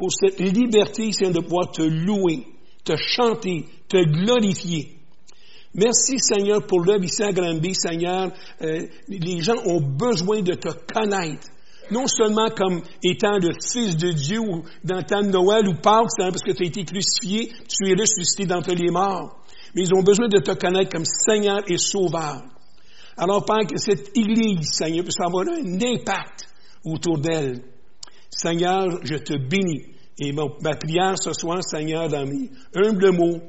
pour cette liberté, Seigneur, de pouvoir te louer, te chanter, te glorifier. Merci, Seigneur, pour l'œuvre ici à Granby, Seigneur. Euh, les gens ont besoin de te connaître. Non seulement comme étant le Fils de Dieu ou dans Noël ou Pâques, parce que tu as été crucifié, tu es ressuscité d'entre les morts. Mais ils ont besoin de te connaître comme Seigneur et Sauveur. Alors, Père, que cette Église, Seigneur, puisse avoir un impact autour d'elle. Seigneur, je te bénis. Et ma prière ce soir, Seigneur, dans mes humbles mots,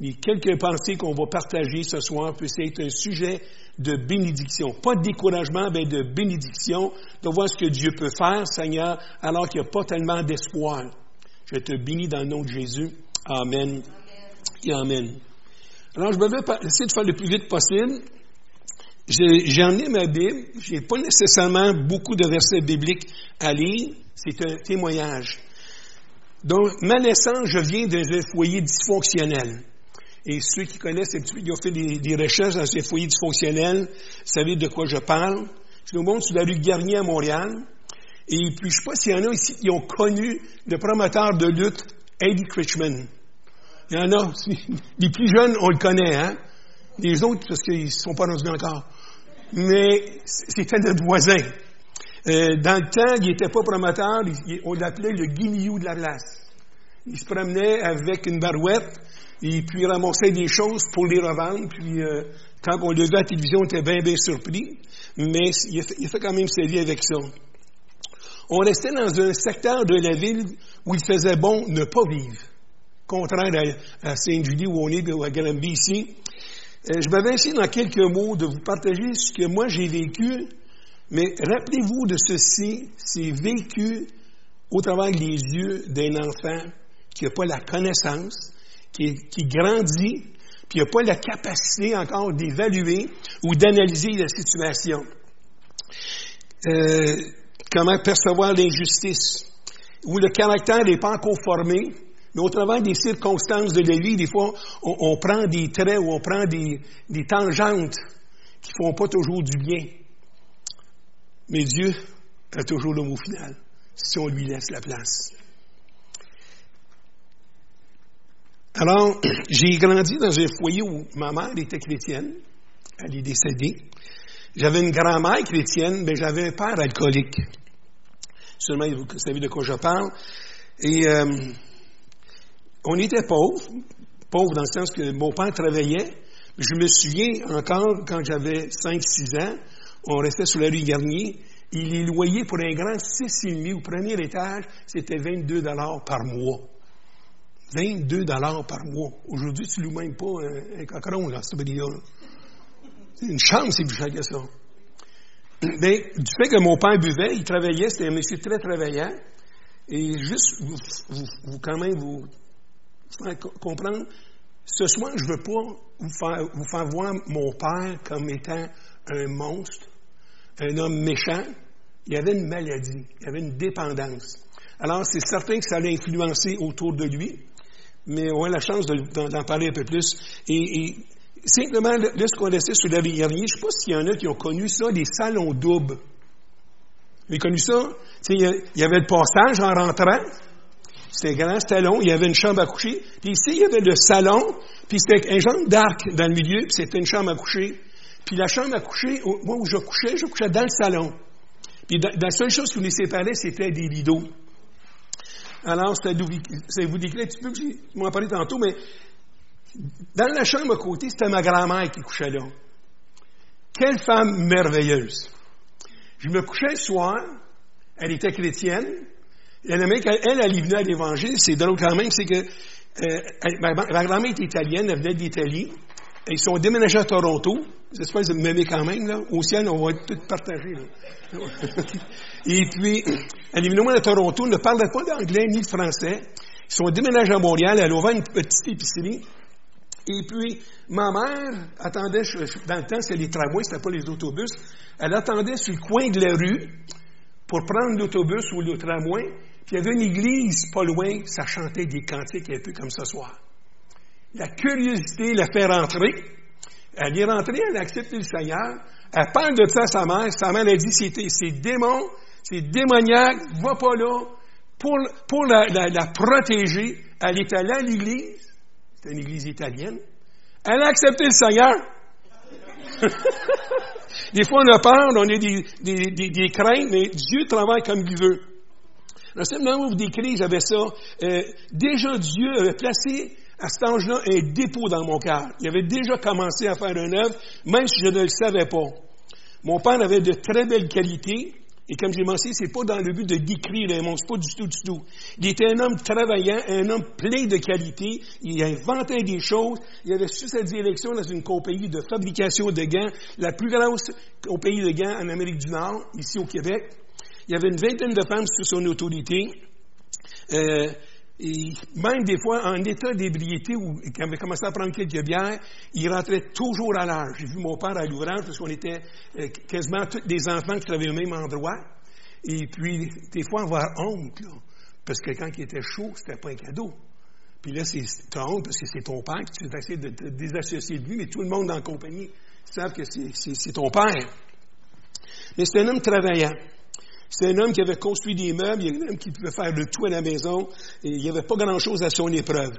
les quelques pensées qu'on va partager ce soir puissent être un sujet de bénédiction. Pas de découragement, mais de bénédiction, de voir ce que Dieu peut faire, Seigneur, alors qu'il n'y a pas tellement d'espoir. Je te bénis dans le nom de Jésus. Amen. Et Amen. Alors, je vais essayer de faire le plus vite possible. J'ai emmené ma Bible. Je n'ai pas nécessairement beaucoup de versets bibliques à lire. C'est un témoignage. Donc, ma naissance, je viens d'un foyer dysfonctionnel. Et ceux qui connaissent qui ont fait des, recherches dans ces foyers dysfonctionnels, savez de quoi je parle. Je nous montre sur la rue Garnier à Montréal. Et puis, je ne sais pas s'il y en a ici qui ont connu le promoteur de lutte, Eddie Critchman. Il y en a. Les plus jeunes, on le connaît, hein? Les autres, parce qu'ils ne sont pas rendus encore. Mais c'était notre voisin. Euh, dans le temps, il n'était pas promoteur, on l'appelait le guignou de la place. Il se promenait avec une barouette, et puis ramassait des choses pour les revendre, puis euh, quand on le vu à la télévision, on était bien, bien surpris, mais il fait, il quand même sa vie avec ça. On restait dans un secteur de la ville où il faisait bon ne pas vivre, contraire à, Sainte-Julie où on est, ou à Granby ici. Euh, je m'avais essayé dans quelques mots de vous partager ce que moi j'ai vécu, mais rappelez-vous de ceci, c'est vécu au travers des yeux d'un enfant qui n'a pas la connaissance, qui, grandit, puis il n'a pas la capacité encore d'évaluer ou d'analyser la situation. Euh, comment percevoir l'injustice, où le caractère n'est pas encore mais au travers des circonstances de la vie, des fois, on, prend des traits ou on prend des, tangentes qui ne font pas toujours du bien. Mais Dieu a toujours le mot final, si on lui laisse la place. Alors, j'ai grandi dans un foyer où ma mère était chrétienne. Elle est décédée. J'avais une grand-mère chrétienne, mais j'avais un père alcoolique. Seulement, vous savez de quoi je parle. Et euh, on était pauvres, pauvres dans le sens que mon père travaillait. Je me souviens encore, quand j'avais 5-6 ans, on restait sur la rue Garnier, il est loyé pour un grand 6,5 au premier étage, c'était 22 dollars par mois. 22 dollars par mois. Aujourd'hui, tu ne loues même pas un, un cochon, là, ce là Une chambre, c'est plus cher que ça. Mais du fait que mon père buvait, il travaillait, c'était un monsieur très travaillant. Et juste, vous quand même, vous comprendre, ce soir, je ne veux pas vous faire, voir mon père comme étant un monstre, un homme méchant. Il y avait une maladie, il y avait une dépendance. Alors, c'est certain que ça allait influencer autour de lui, mais on a la chance d'en parler un peu plus. Et, simplement, là, ce qu'on laissait sur la rivière, je ne sais pas s'il y en a qui ont connu ça, des salons doubles. Vous avez connu ça? Il y avait le passage en rentrant, c'était grand, c'était long, il y avait une chambre à coucher. Puis ici, il y avait le salon, puis c'était un genre d'arc dans le milieu, puis c'était une chambre à coucher. Puis la chambre à coucher, moi où je couchais, je couchais dans le salon. Puis la seule chose qui nous séparait, c'était des rideaux. Alors, ça vous décrit un petit peu je m'en parlais tantôt, mais dans la chambre à côté, c'était ma grand-mère qui couchait là. Quelle femme merveilleuse. Je me couchais le soir, elle était chrétienne, elle, elle, elle, venue à l'Évangile. C'est drôle quand même, c'est que euh, ma, grand-mère est italienne, elle venait d'Italie. Ils sont déménagés à Toronto. J'espère que vous m'aimez quand même, là. Au ciel, on va être tous partagés, Et puis, elle est venue à Toronto, ne parlait pas d'anglais ni de français. Ils sont déménagés à Montréal, elle a une petite épicerie. Et puis, ma mère attendait, dans le temps, c'était les tramways, c'était pas les autobus. Elle attendait sur le coin de la rue pour prendre l'autobus ou le tramway. Puis il y avait une église pas loin, ça chantait des cantiques un peu comme ce soir. La curiosité la fait rentrer. Elle est rentrée, elle a accepté le Seigneur. Elle parle de ça à sa mère. Sa mère a dit, c'est démon, c'est démoniaque, va pas là. pour, pour la, protéger, elle est allée à l'église, c'est une église italienne, elle a accepté le Seigneur. des fois, on a peur, on a des, des craintes, mais Dieu travaille comme il veut. Dans ce moment où vous décrivez, j'avais ça. Euh, déjà, Dieu avait placé à cet âge-là un dépôt dans mon cœur. Il avait déjà commencé à faire un œuvre, même si je ne le savais pas. Mon père avait de très belles qualités, et comme j'ai mentionné, c'est pas dans le but de décrire monde, c'est pas du tout, du tout. Il était un homme travaillant, un homme plein de qualités, il inventait des choses, il avait su sa direction dans une compagnie de fabrication de gants, la plus grosse compagnie de gants en Amérique du Nord, ici au Québec. Il y avait une vingtaine de femmes sous son autorité. Euh, et même des fois, en état d'ébriété, où il avait commencé à prendre quelques bières, il rentrait toujours à l'heure. J'ai vu mon père à l'ouvrage, parce qu'on était euh, quasiment tous des enfants qui travaillaient au même endroit. Et puis, des fois, avoir honte, là, parce que quand il était chaud, c'était pas un cadeau. Puis là, c'est honte parce que c'est ton père, que tu vas essayer de te désassocier de lui, mais tout le monde dans la compagnie savent que c'est ton père. Mais c'est un homme travaillant. C'est un homme qui avait construit des meubles, un homme qui pouvait faire le tout à la maison, et il n'y avait pas grand-chose à son épreuve.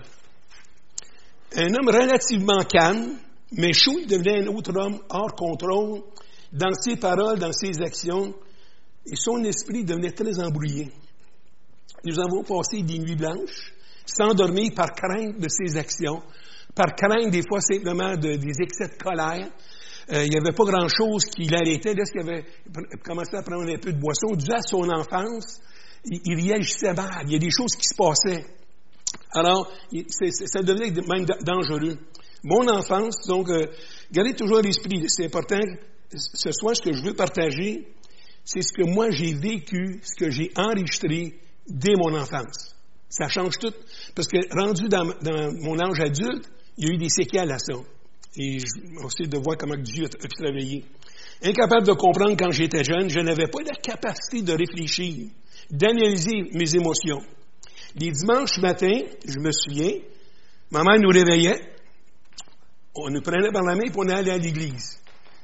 Un homme relativement calme, mais chaud, il devenait un autre homme hors contrôle dans ses paroles, dans ses actions, et son esprit devenait très embrouillé. Nous avons passé des nuits blanches, sans dormir par crainte de ses actions, par crainte des fois simplement de, des excès de colère, euh, il n'y avait pas grand-chose qui l'arrêtait. Lorsqu'il avait commencé à prendre un peu de boisson, dû à son enfance, il, réagissait mal. Il y a des choses qui se passaient. Alors, ça devenait même dangereux. Mon enfance, donc, euh, gardez toujours l'esprit. C'est important. Ce soir, ce que je veux partager, c'est ce que moi j'ai vécu, ce que j'ai enregistré dès mon enfance. Ça change tout. Parce que rendu dans, dans mon âge adulte, il y a eu des séquelles à ça. Et aussi de voir comment Dieu a pu travailler. Incapable de comprendre quand j'étais jeune, je n'avais pas la capacité de réfléchir, d'analyser mes émotions. Les dimanches matins, je me souviens, maman nous réveillait, on nous prenait par la main et on allait à l'église.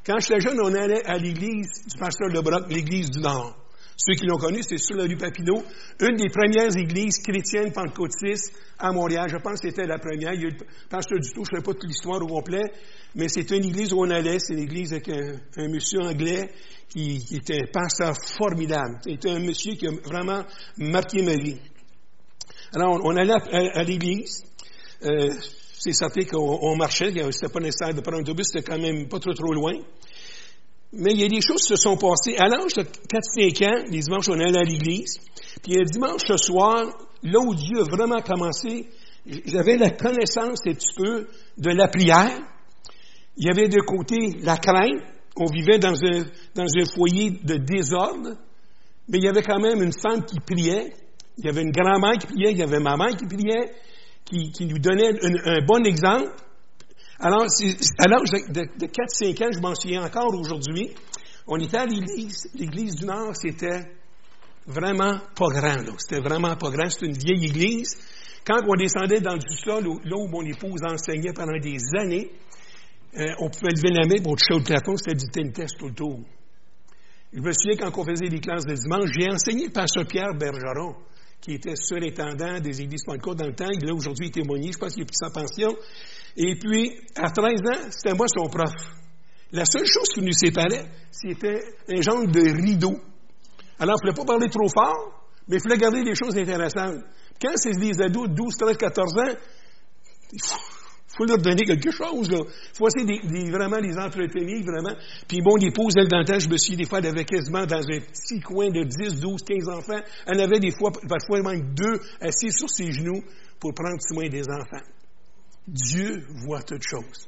Quand j'étais jeune, on allait à l'église du pasteur Lebrock, l'église du Nord. Ceux qui l'ont connu, c'est sur la rue Papineau, une des premières églises chrétiennes pentecôtistes à Montréal. Je pense que c'était la première. Il y a eu le pasteur du tout, je ne sais pas toute l'histoire au complet, mais c'était une église où on allait. C'est une église avec un, monsieur anglais qui, était un pasteur formidable. C'était un monsieur qui a vraiment marqué ma vie. Alors, on, allait à, l'église. Euh, c'est certain qu'on marchait. C'était pas nécessaire de prendre un autobus, c'était quand même pas trop trop loin. Mais il y a des choses qui se sont passées. À l'âge de 4-5 ans, les dimanches, on allait à l'église. Puis un dimanche ce soir, là où Dieu a vraiment commencé, j'avais la connaissance un petit peu de la prière. Il y avait de côté la crainte. On vivait dans un, dans un foyer de désordre. Mais il y avait quand même une femme qui priait. Il y avait une grand-mère qui priait. Il y avait maman qui priait, qui, qui nous donnait un bon exemple. Alors, à l'âge de, 4-5 ans, je m'en souviens encore aujourd'hui, on était à l'église. L'église du Nord, c'était vraiment pas grand. C'était vraiment pas grand. C'était une vieille église. Quand on descendait dans du sol, là où mon épouse enseignait pendant des années, euh, on pouvait lever la main pour toucher au plafond, c'était du test tout le tour. Je me souviens quand on faisait les classes de dimanche, j'ai enseigné pasteur Pierre Bergeron, qui était surintendant des églises Pentecôte dans le temps. Il a aujourd'hui témoigné, je pense qu'il a pris sa pension. Et puis, à 13 ans, c'était moi son prof. La seule chose qui nous séparait, c'était un genre de rideau. Alors, il ne fallait pas parler trop fort, mais il fallait garder des choses intéressantes. Quand c'est des ados de 12, 13, 14 ans, il faut, leur donner quelque chose. Il faut essayer de, vraiment les entretenir, vraiment. Puis bon, l'épouse, elle, dans le temps, je me suis des fois, elle avait quasiment dans un petit coin de 10, 12, 15 enfants. Elle avait des fois, parfois même deux assis sur ses genoux pour prendre soin des enfants. Dieu voit toutes choses.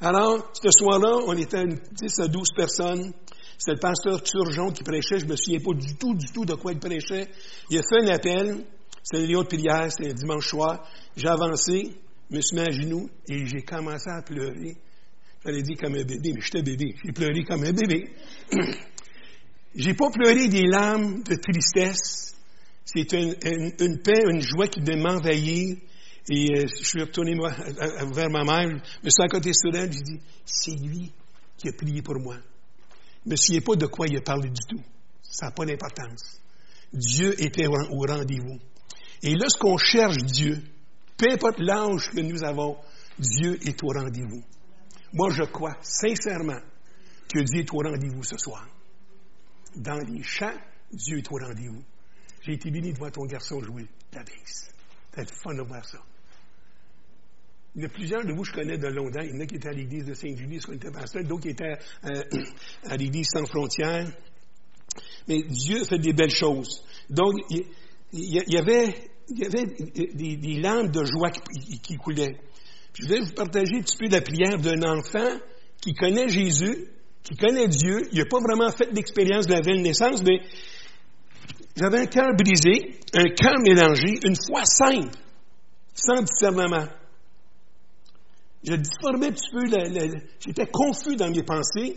Alors, ce soir-là, on était 10 à 12 personnes. C'était le pasteur Turgeon qui prêchait. Je me souviens pas du tout, du tout de quoi il prêchait. Il a fait un appel. C'était une de prière. C'était un dimanche soir. J'ai avancé, me suis mis à genoux et j'ai commencé à pleurer. J'allais dire comme un bébé, mais j'étais bébé. J'ai pleuré comme un bébé. j'ai pas pleuré des larmes de tristesse. C'est une, une, paix, une joie qui devait m'envahir. Et euh, je suis retourné vers ma mère, je me suis à côté sur elle, je dis, c'est lui qui a prié pour moi. Je ne me souviens pas de quoi il a parlé du tout. Ça n'a pas d'importance. Dieu était au rendez-vous. Et lorsqu'on cherche Dieu, peu importe l'âge que nous avons, Dieu est au rendez-vous. Moi, je crois sincèrement que Dieu est au rendez-vous ce soir. Dans les chants, Dieu est au rendez-vous. J'ai été béni de voir ton garçon jouer la baisse. C'est fun de voir ça. Il y a plusieurs de vous que je connais de longtemps. Il y en a qui étaient à l'église de Saint-Julie, ce était pasteur, d'autres qui étaient euh, à l'église sans frontières. Mais Dieu fait des belles choses. Donc, il, y avait, il y avait des, des lampes de joie qui, coulaient. je vais vous partager un petit peu la prière d'un enfant qui connaît Jésus, qui connaît Dieu. Il n'a pas vraiment fait l'expérience de la belle naissance, mais j'avais un cœur brisé, un cœur mélangé, une foi simple, sans discernement. Je difformais un petit peu, j'étais confus dans mes pensées.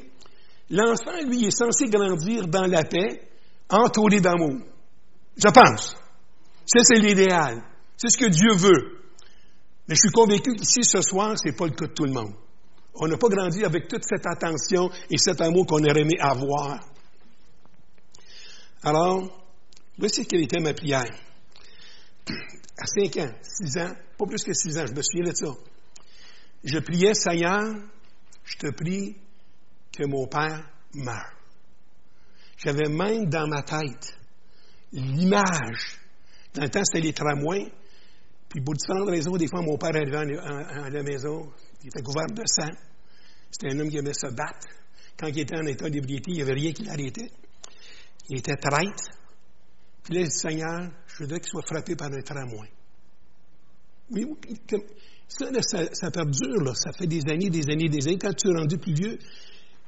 L'enfant, lui, est censé grandir dans la paix, entouré d'amour. Je pense. Ça, c'est l'idéal. C'est ce que Dieu veut. Mais je suis convaincu qu'ici, ce soir, ce n'est pas le cas de tout le monde. On n'a pas grandi avec toute cette attention et cet amour qu'on aurait aimé avoir. Alors, voici quelle était ma prière. À 5 ans, 6 ans, pas plus que 6 ans, je me souviens de ça. Je priais, Seigneur, je te prie que mon père meure. J'avais même dans ma tête l'image. Dans le temps, c'était les tramways. Puis, pour différentes raisons, des fois, mon père arrivait à la maison, il était couvert de sang. C'était un homme qui aimait se battre. Quand il était en état d'ébriété, il n'y avait rien qui l'arrêtait. Il était traître. Puis là, il dit, Seigneur, je voudrais qu'il soit frappé par un tramway. Oui, ça, ça, perdure, là. ça fait des années, des années, des années. Quand tu es rendu plus vieux,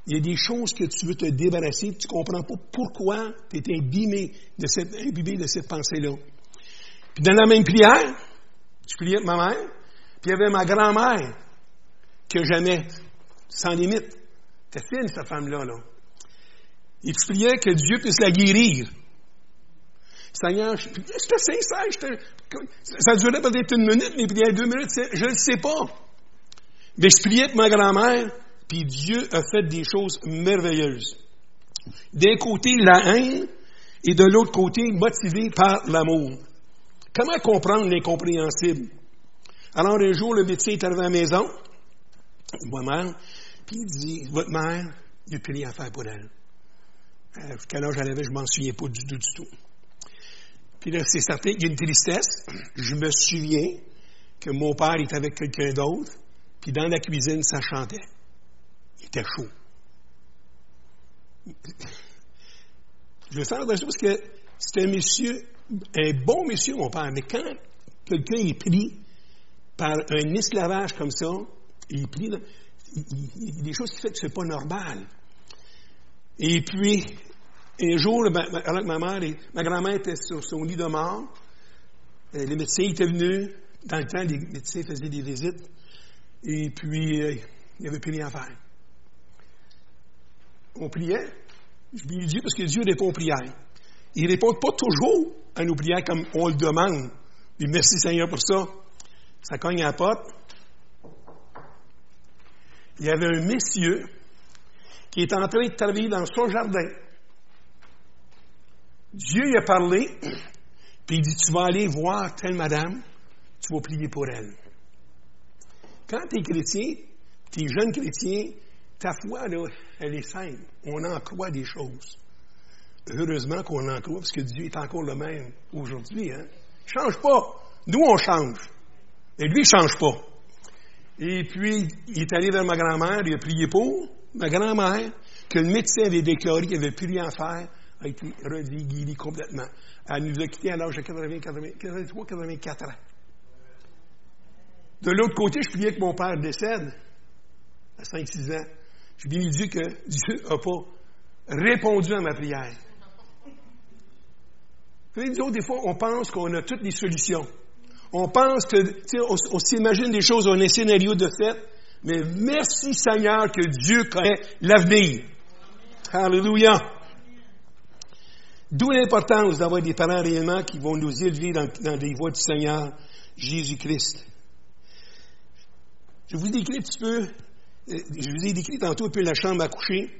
il y a des choses que tu veux te débarrasser, tu ne comprends pas pourquoi tu es imbibé de cette pensée-là. Puis dans la même prière, je priais avec ma mère, puis il y avait ma grand-mère que j'aimais, sans limite. C'était fine, cette femme-là. Là. Et je priais que Dieu puisse la guérir. Seigneur, j'étais sincère, ça durait peut-être une minute, mais puis deux minutes, je ne sais pas. Mais je priais pour ma grand-mère, puis Dieu a fait des choses merveilleuses. D'un côté, la haine, et de l'autre côté, motivé par l'amour. Comment comprendre l'incompréhensible? Alors, un jour, le médecin est arrivé à la maison, moi-même, puis il dit, votre mère, il n'y a plus rien à faire pour elle. Euh, quel âge elle avait, je m'en souviens pas du tout, du tout. Puis là, c'est certain qu'il y a une tristesse. Je me souviens que mon père était avec quelqu'un d'autre, puis dans la cuisine, ça chantait. Il était chaud. Je sens parce que c'est un monsieur, un bon monsieur, mon père, mais quand quelqu'un est pris par un esclavage comme ça, il est des choses qui font que c'est pas normal. Et puis, un jour, alors que ma mère et ma grand-mère était sur son lit de mort, euh, les médecins étaient venus. Dans le temps, les médecins faisaient des visites. Et puis, euh, il n'y avait plus rien à faire. On priait. Je bénis Dieu parce que Dieu répond aux prières. Il ne répond pas toujours à nos prières comme on le demande. Et merci Seigneur pour ça. Ça cogne à la porte. Il y avait un monsieur qui est en train de travailler dans son jardin. Dieu lui a parlé, puis il dit, tu vas aller voir telle madame, tu vas prier pour elle. Quand tu es chrétien, tu es jeune chrétien, ta foi, elle est simple. On en croit des choses. Heureusement qu'on en croit, parce que Dieu est encore le même aujourd'hui. Hein? Il change pas. Nous, on change. Et lui, il change pas. Et puis, il est allé vers ma grand-mère, il a prié pour ma grand-mère, que le médecin avait déclaré qu'il avait plus rien à faire, a été redit, guéri complètement. Elle nous a quittés à l'âge de 80, 83, 84 ans. De l'autre côté, je priais que mon père décède à 5-6 ans. Je bien Dieu que Dieu n'a pas répondu à ma prière. Savez, des fois, on pense qu'on a toutes les solutions. On pense que, on, on s'imagine des choses, on a un scénario de fait, mais merci Seigneur que Dieu connaît l'avenir. Alléluia. D'où l'importance d'avoir des parents réellement qui vont nous élever dans, les voies du Seigneur Jésus-Christ. Je vous ai décrit un petit peu, euh, je vous ai décrit tantôt un peu la chambre à coucher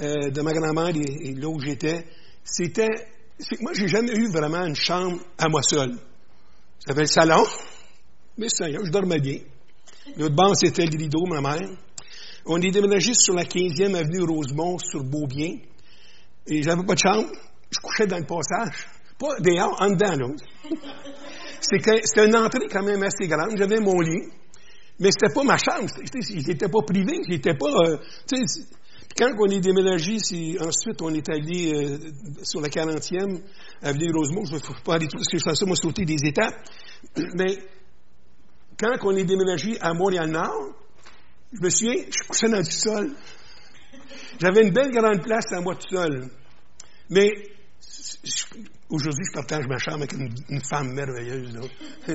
euh, de ma grand-mère et, là où j'étais. C'était c'est que moi, j'ai jamais eu vraiment une chambre à moi seul. J'avais le salon, mais ça, je dormais bien. L'autre banc, c'était le rideau, ma mère. On est déménagé sur la 15e avenue Rosemont, sur Beaubien. Et j'avais pas de chambre. Je couchais dans le passage. Pas dehors, en dedans, là. C'était une entrée quand même assez grande. J'avais mon lit. Mais c'était pas ma chambre. J'étais pas privé. J'étais pas, euh, quand on est déménagé, ensuite on est allé euh, sur la 40e avenue Rosemont, je ne vais pas aller tout parce que je fais ça, moi, sauter des étapes. Mais quand on est déménagé à Montréal-Nord, je me souviens, je couchais dans du sol. J'avais une belle grande place à moi tout seul. Mais aujourd'hui, je partage ma chambre avec une, femme merveilleuse.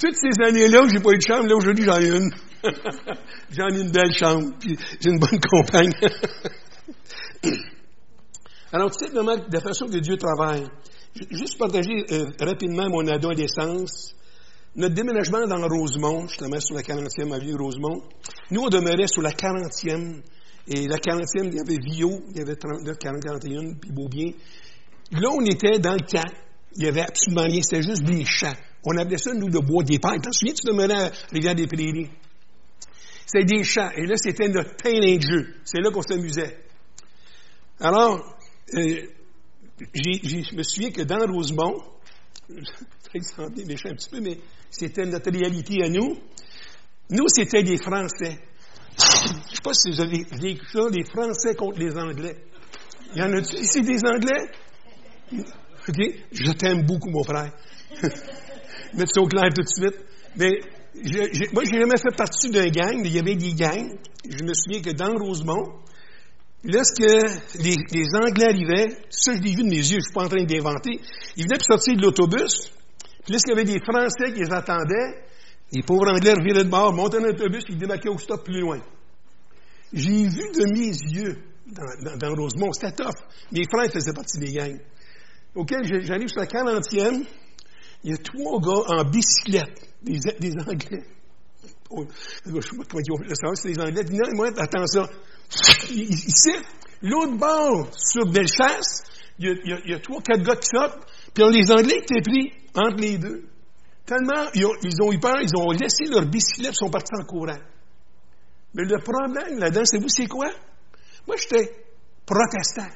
Toutes ces années-là où j'ai pas eu de chambre, là aujourd'hui j'en ai une. j'en ai une belle chambre, puis j'ai une bonne compagne. Alors, tu sais comment, de la façon que Dieu travaille. Juste partager euh, rapidement mon adolescence. Notre déménagement dans Rosemont, justement sur la 40e avenue Rosemont, nous, on demeurait sur la 40e. Et la 40e, il y avait Vio, il y avait 39, 40, 41, puis Beaubien. Là, on était dans le camp. Il y avait absolument rien. C'était juste des champs. On appelait ça, nous, le bois des pères. T'en souviens, tu demeurais à Rivière-des-Prairies? C'était des champs. Et là, c'était notre terrain de jeu. C'est là qu'on s'amusait. Alors, euh, je me souviens que dans Rosemont, très méchant un petit peu, mais c'était notre réalité à nous. Nous, c'était des Français. Je ne sais pas si vous avez vu ça, les Français contre les Anglais. Il y en a-tu? Ici des Anglais? OK? Je t'aime beaucoup, mon frère. Mettre ça au clair tout de suite? Mais je, moi, j'ai jamais fait partie d'un gang. Il y avait des gangs. Je me souviens que dans Rosemont, lorsque les, Anglais arrivaient, ça, je l'ai vu de mes yeux, je ne suis pas en train d'inventer, ils venaient pour sortir de l'autobus. Puis lorsqu'il y avait des Français qui les attendaient, les pauvres Anglais reviraient de bord, montaient dans l'autobus, ils débarquaient au stop plus loin. J'ai vu de mes yeux dans, dans, Rosemont, c'était tough. Mes frères faisaient partie des gangs. Auquel j'arrive sur la 40e, il y a trois gars en bicyclette, des, Anglais. Oh, je ne sais pas comment ils ont c'est des Anglais. Non, moi, attends ça. Ici, l'autre bord, sur Belfast, il y a, il y a, trois, quatre gars qui sortent, puis les Anglais étaient pris entre les deux. Tellement, ils ont, ils ont eu peur, ils ont laissé leur bicyclette, ils sont partis en courant. Mais le problème là-dedans, c'est vous, c'est quoi? Moi, j'étais protestant.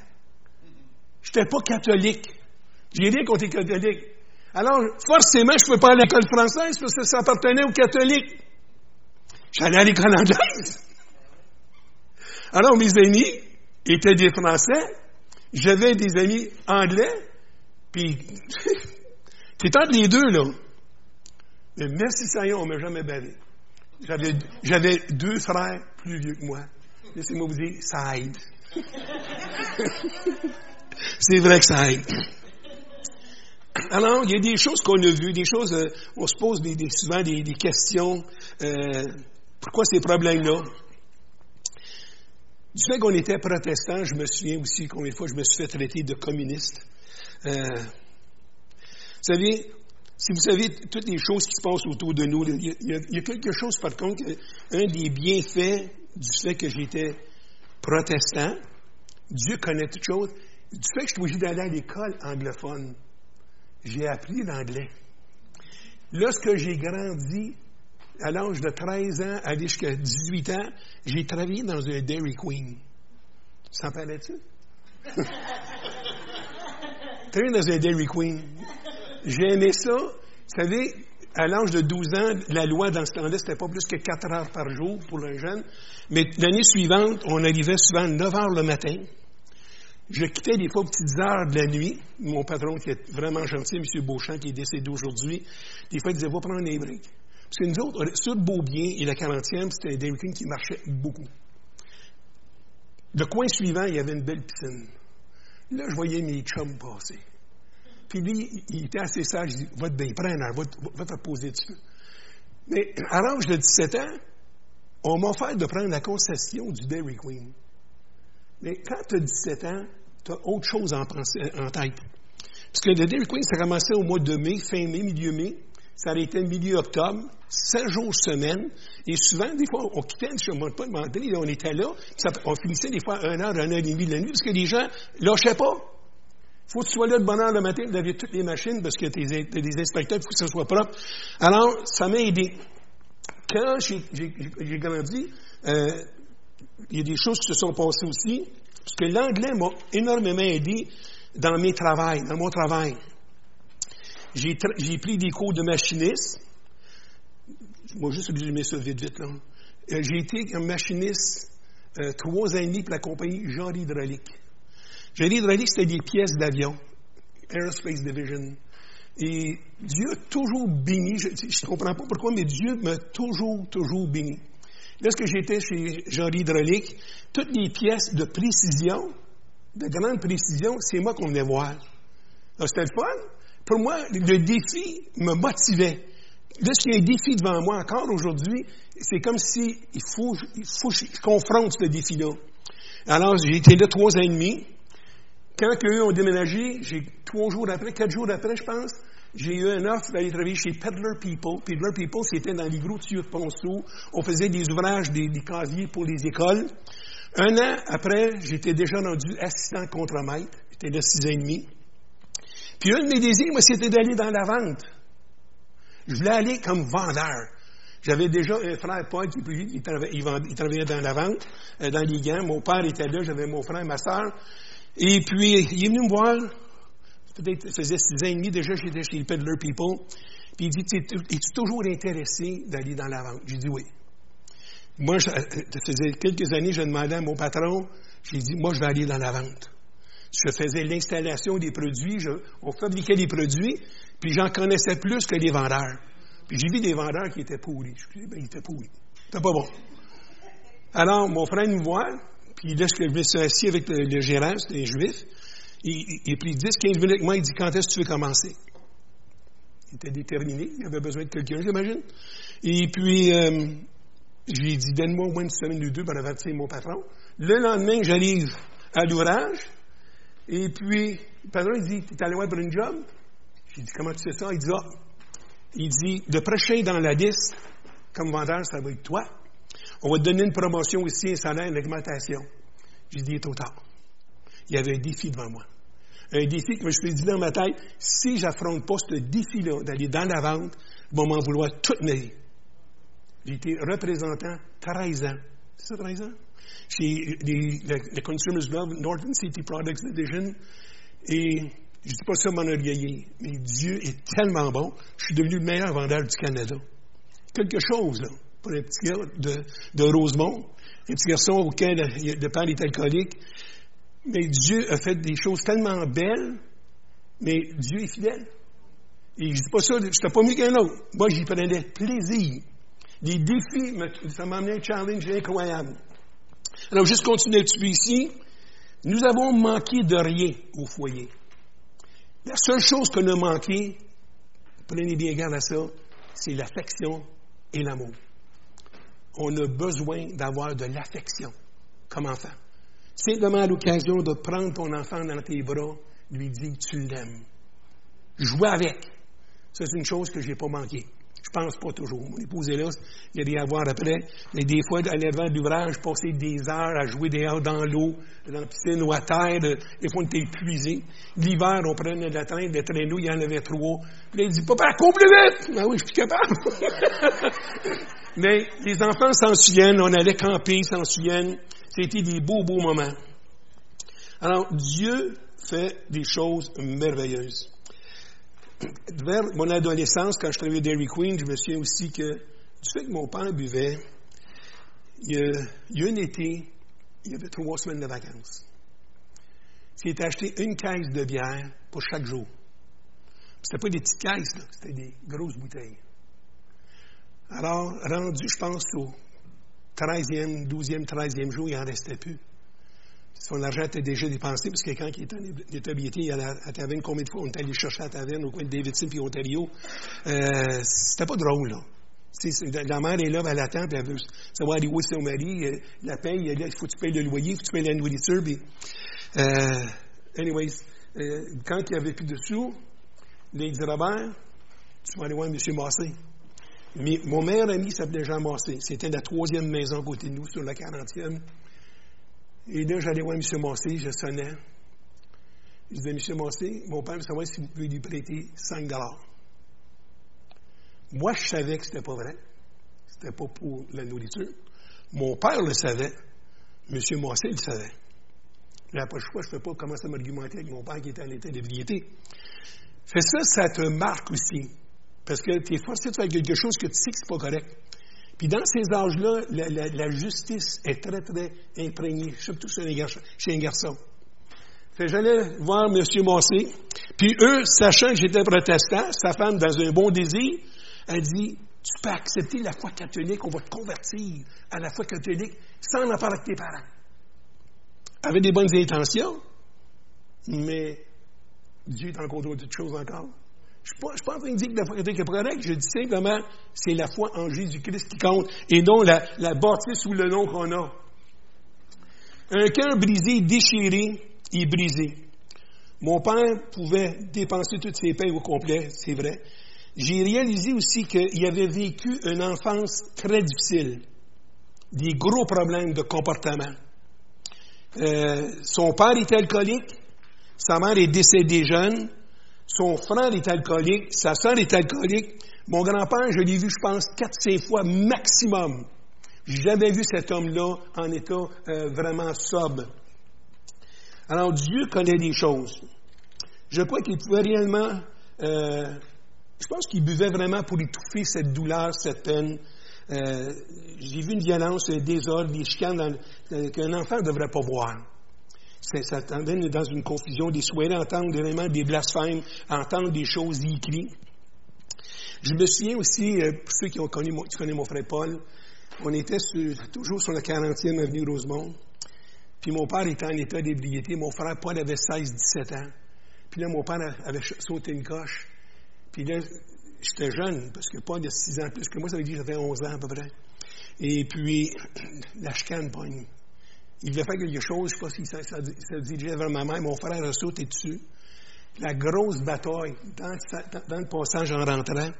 J'étais pas catholique. J'ai rien contre les catholiques. Alors, forcément, je ne pouvais pas aller à l'école française parce que ça appartenait aux catholiques. J'allais à l'école anglaise. Alors, mes amis étaient des Français. J'avais des amis anglais. Puis, c'est entre les deux, là. Mais merci Seigneur, on ne m'a jamais bavé. J'avais deux frères plus vieux que moi. Laissez-moi vous dire, ça aide. C'est vrai que ça aide. Alors, il y a des choses qu'on a vues, des choses, euh, on se pose souvent des, questions. Euh, pourquoi ces problèmes-là? Du fait qu'on était protestant, je me souviens aussi combien de fois je me suis fait traiter de communiste. Euh, vous savez, si vous savez toutes les choses qui se passent autour de nous, il y, a, quelque chose, par contre, un des bienfaits du fait que j'étais protestant, Dieu connaît toutes choses, du fait que je suis obligé d'aller à l'école anglophone, j'ai appris l'anglais. Lorsque j'ai grandi, à l'âge de 13 ans, aller jusqu'à 18 ans, j'ai travaillé dans un Dairy Queen. Ça parlait-tu? travaillé dans un Dairy Queen. J'ai aimé ça. Vous savez, à l'âge de 12 ans, la loi dans ce temps-là, c'était pas plus que 4 heures par jour pour un jeune. Mais l'année suivante, on arrivait souvent à 9 heures le matin. Je quittais des fois aux petites heures de la nuit. Mon patron, qui est vraiment gentil, M. Beauchamp, qui est décédé aujourd'hui, des fois, il disait, va prendre un break. Parce que nous autres, sur Beaubien et la 40e, c'était un Dairy Queen qui marchait beaucoup. Le coin suivant, il y avait une belle piscine. Là, je voyais mes chums passer. Puis lui, il était assez sage, il dit, va te bien prendre, va, va te poser dessus. Mais à l'âge de 17 ans, on m'a offert de prendre la concession du Dairy Queen. Mais quand tu as 17 ans, tu as autre chose en, en tête. Parce que le Dairy Queen, ça commençait au mois de mai, fin mai, milieu mai. Ça arrêtait milieu octobre, 7 jours semaine. Et souvent, des fois, on quittait, je ne pas, on était là, on finissait des fois à 1 heure, 1 heure et demie de la nuit, parce que les gens lâchaient pas. faut que tu sois là de bonne heure le matin, laver toutes les machines parce que tes, des inspecteurs, il faut que ça soit propre. Alors, ça m'a aidé. Quand j'ai grandi, euh, il y a des choses qui se sont passées aussi, parce que l'anglais m'a énormément aidé dans mes travails, dans mon travail. J'ai pris des cours de machiniste. Moi, juste résumer ça vite, vite. Euh, j'ai été un machiniste euh, trois ans et demi pour la compagnie Jean Hydraulique. Jean Hydraulique, c'était des pièces d'avion, Aerospace Division. Et Dieu a toujours béni, je ne comprends pas pourquoi, mais Dieu m'a toujours, toujours béni. Lorsque j'étais chez Jean Hydraulique, toutes les pièces de précision, de grande précision, c'est moi qu'on venait voir. C'était le fun. Pour moi, le défi me motivait. Lorsqu'il y a un défi devant moi encore aujourd'hui, c'est comme si il faut, il faut que je confronte ce défi-là. Alors, j'ai été là trois ans et demi. Quand eux ont déménagé, j'ai trois jours après, quatre jours après, je pense, j'ai eu un offre d'aller travailler chez Peddler People. Peddler People, c'était dans les gros tuyaux de Ponceau. On faisait des ouvrages, des, casiers pour les écoles. Un an après, j'étais déjà rendu assistant contre-maître. J'étais là six ans et demi. Puis un de mes désirs, moi, c'était d'aller dans la vente. Je voulais aller comme vendeur. J'avais déjà un frère, Paul, qui, il, travaillait, dans la vente, euh, dans les gants. Mon père était là, j'avais mon frère, ma soeur. Et puis, il est venu me voir. Peut-être, faisait six ans et demi déjà, j'étais chez Peddler People. Puis il dit, es-tu toujours intéressé d'aller dans la vente? J'ai dit oui. Moi, ça faisait quelques années, je demandais à mon patron, j'ai dit, moi, je vais aller dans la vente. Je faisais l'installation des produits, on fabriquait des produits, puis j'en connaissais plus que les vendeurs. Puis j'ai vu des vendeurs qui étaient pourris. Je dit, ben, ils étaient pourris. C'était pas bon. Alors, mon frère me voit, puis là, je me suis assis avec le, gérant, c'était un juif, et, et, puis 10, 15 minutes avec moi, il dit, quand est-ce que tu veux commencer? Il était déterminé, il avait besoin de quelqu'un, j'imagine. Et puis, euh, je lui ai dit, donne-moi au moins une semaine ou deux pour avertir mon patron. Le lendemain, j'arrive à l'ouvrage, et puis, le patron, il dit, t'es allé voir pour une job? J'ai dit, comment tu sais ça? Il dit, ah. Il dit, le prochain dans la liste, comme vendeur, ça va être toi. On va te donner une promotion aussi, un salaire, une augmentation. J'ai dit, il est trop tard. Il y avait un défi devant moi. Un défi que je me suis dit dans ma tête, si j'affronte pas ce défi-là, d'aller dans la vente, ils vont m'en vouloir toute ma vie. J'ai été représentant 13 ans. C'est ça, 13 ans? Chez le, Consumers Love, Northern City Products Division. Et je ne dis pas ça m'enorgueillir, mais Dieu est tellement bon, je suis devenu le meilleur vendeur du Canada. Quelque chose, là, pour un petit gars de, de Rosemont, un petit garçon auquel le père est alcoolique. Mais Dieu a fait des choses tellement belles, mais Dieu est fidèle. Et je dis pas ça, je n'étais pas mieux qu'un autre. Moi, j'y prenais plaisir. Les défis, ça m'a amené un challenge incroyable. Alors, juste continuer peu ici? Nous avons manqué de rien au foyer. La seule chose qu'on a manqué, prenez bien garde à ça, c'est l'affection et l'amour. On a besoin d'avoir de l'affection comme enfant. Simplement à l'occasion de prendre ton enfant dans tes bras, lui dire tu l'aimes. Jouer avec. Ça, c'est une chose que je n'ai pas manqué. Je pense pas toujours. Mon épouse est là, il y a des avoirs après. Mais des fois, aller devant l'ouvrage, passer des heures à jouer dehors dans l'eau, dans la piscine ou à terre. Des fois, on était épuisé. L'hiver, on prenait la traîne, des traîneaux, il y en avait trois. Puis là, il dit, papa, cours plus vite! Ben oui, je suis capable. Mais les enfants s'en souviennent, on allait camper, s'en souviennent. C'était des beaux, beaux moments. Alors, Dieu fait des choses merveilleuses vers mon adolescence, quand je travaillais Dairy Queen, je me souviens aussi que du fait que mon père buvait, il y a, un été, il y avait trois semaines de vacances. Il s'est acheté une caisse de bière pour chaque jour. C'était pas des petites caisses, c'était des grosses bouteilles. Alors, rendu, je pense, au 13e, 12e, 13e jour, il n'en restait plus. Son argent était déjà dépensé, parce que quand il était en ébriété, il allait à Taverne, combien de fois on est allé chercher à Taverne au coin de Davidson puis Ontario? Euh, c'était pas drôle, là. la mère est là, elle attend, puis elle veut savoir où est son mari, euh, la paye, il faut que tu payes le loyer, il faut que tu payes la nourriture. Puis, euh, anyways, euh, quand il n'y avait plus de sous, il dit Robert, tu vas aller voir M. Massé. Mais mon meilleur ami s'appelait Jean Massé. C'était la troisième maison à côté de nous, sur la 40e. Et là, j'allais voir M. Massé, je sonnais. Je disais, Monsieur Massé, mon père veut savoir si vous pouvez lui prêter 5 Moi, je savais que c'était pas vrai. C'était pas pour la nourriture. Mon père le savait. Monsieur Massé le savait. Mais après, je ne peux pas commencer à m'argumenter avec mon père qui était à l'état d'ébriété. Fait ça, ça te marque aussi. Parce que tu es forcé de faire quelque chose que tu sais que c'est pas correct. Puis dans ces âges-là, la, justice est très, très imprégnée, surtout chez, chez un garçon. Fait j'allais voir M. Massé, puis eux, sachant que j'étais protestant, sa femme, dans un bon désir, a dit, tu peux accepter la foi catholique, on va te convertir à la foi catholique sans en parler avec tes parents. Avec des bonnes intentions, mais Dieu est en contrôle de toutes choses encore. Je ne suis pas en train de dire que la foi est correcte, je dis simplement c'est la foi en Jésus-Christ qui compte et non la, la bâtisse ou le nom qu'on a. Un cœur brisé, déchiré et brisé. Mon père pouvait dépenser toutes ses payes au complet, c'est vrai. J'ai réalisé aussi qu'il avait vécu une enfance très difficile, des gros problèmes de comportement. Euh, son père était alcoolique, sa mère est décédée jeune, son frère est alcoolique, sa sœur est alcoolique. Mon grand-père, je l'ai vu, je pense, quatre, cinq fois maximum. J'ai jamais vu cet homme-là en état euh, vraiment sobre. Alors, Dieu connaît des choses. Je crois qu'il pouvait réellement, euh, je pense qu'il buvait vraiment pour étouffer cette douleur, cette peine. Euh, j'ai vu une violence, un désordre, des chicanes qu'un enfant ne devrait pas voir ça t'amène dans une confusion, des soirées, entendre vraiment des blasphèmes, entendre des choses écrites. Je me souviens aussi, euh, pour ceux qui ont connu, tu connais mon frère Paul, on était toujours sur la 40e avenue Rosemont. Puis mon père était en état d'ébriété. Mon frère Paul avait 16-17 ans. Puis là, mon père avait sauté une coche. Puis là, j'étais jeune, parce que Paul a 6 ans plus que moi, ça veut dire que j'avais 11 ans à peu près. Et puis, la chicane pogne. Il devait faire quelque chose, je ne sais pas si ça, ça, dirigeait vers ma mère, mon frère a sauté dessus. La grosse bataille, dans, le passage en rentrant,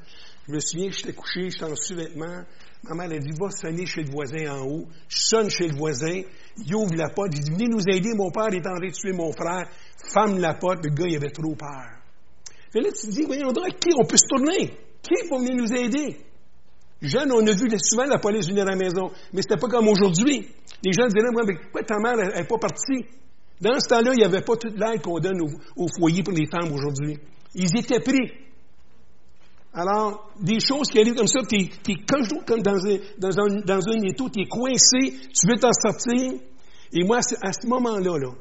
je me souviens, j'étais couché, j'étais en sous-vêtements. Ma mère a dit, va sonner chez le voisin en haut. Je sonne chez le voisin, il ouvre la porte, il dit, venez nous aider, mon père est en train de tuer mon frère. Femme la porte, le gars, il avait trop peur. Mais là, tu te dis, voyons donc, qui on peut se tourner? Qui pour venir nous aider? Jeune, on a vu souvent la police venir à la maison, mais c'était pas comme aujourd'hui. Les gens disaient, mais pourquoi ta mère n'est pas partie? Dans ce temps-là, il n'y avait pas toute l'aide qu'on donne au, foyer pour les femmes aujourd'hui. Ils étaient pris. Alors, des choses qui arrivent comme ça, tu es, comme dans un, dans un, dans un étau, tu es coincé, tu veux t'en sortir. Et moi, à ce moment-là, là,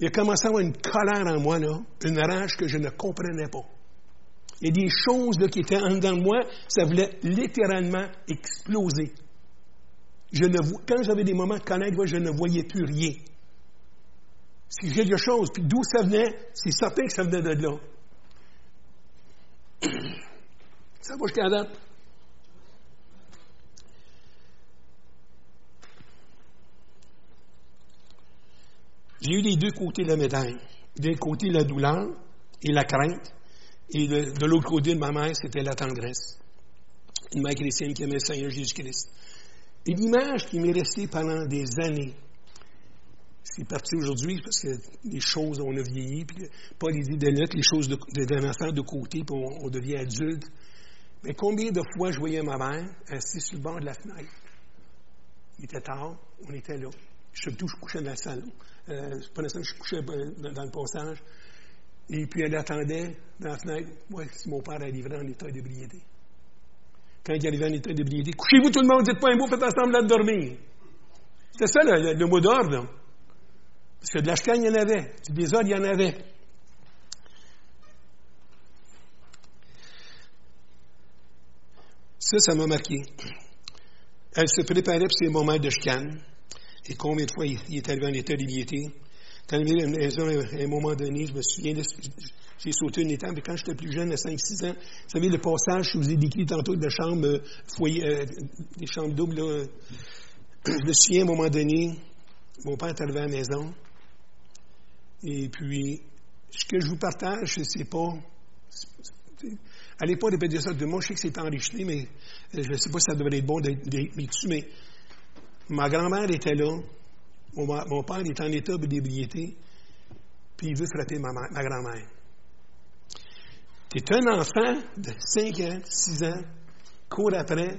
il a commencé à avoir une colère en moi, là, une rage que je ne comprenais pas. Il y a des choses qui étaient en dedans de moi, ça voulait littéralement exploser. Je ne, quand j'avais des moments de connaître, je ne voyais plus rien. J'ai quelque chose, puis d'où ça venait, c'est certain que ça venait de là. Ça va jusqu'à date. J'ai eu les deux côtés de la médaille. D'un côté, la douleur et la crainte. Et de, l'autre côté de ma mère, c'était la tendresse. Une mère chrétienne qui aimait le Seigneur Jésus-Christ. Et l'image qui m'est restée pendant des années, c'est parti aujourd'hui parce que les choses, on a vieilli, puis pas l'idée de mettre les choses d'un enfant de côté, puis on, devient adulte. Mais combien de fois je voyais ma mère assise sur le bord de la fenêtre? Il était tard, on était là. Surtout, je couchais dans la salle. Euh, pas nécessairement je couchais euh, dans le passage. Et puis elle attendait dans la fenêtre, moi, si mon père arriverait en état d'ébriété. Quand il arrivait en état d'ébriété, couchez-vous tout le monde, dites pas un mot, faites ensemble là de dormir. C'était ça le, mot d'ordre. Parce que de la chicane, il y en avait. Du désordre, il y en avait. Ça, ça m'a marqué. Elle se préparait pour ses moments de chicane. Et combien de fois il, il est arrivé en état d'ébriété? Quand il la maison, à un moment donné, je me souviens, j'ai sauté une étape, mais quand j'étais plus jeune, à 5-6 ans, vous savez, le passage, je vous ai décrit tantôt de chambre, euh, foyer, euh, des chambres doubles, là, je me souviens, à un moment donné, mon père est arrivé à la maison, et puis, ce que je vous partage, je ne sais pas, allez pas répéter ça de moi, je sais que c'est enrichi, mais euh, je ne sais pas si ça devrait être bon d'être dessus, mais ma grand-mère était là, mon, père est en état d'ébriété. puis il veut frapper ma, grand-mère. Tu un enfant de 5 ans, 6 ans, court après,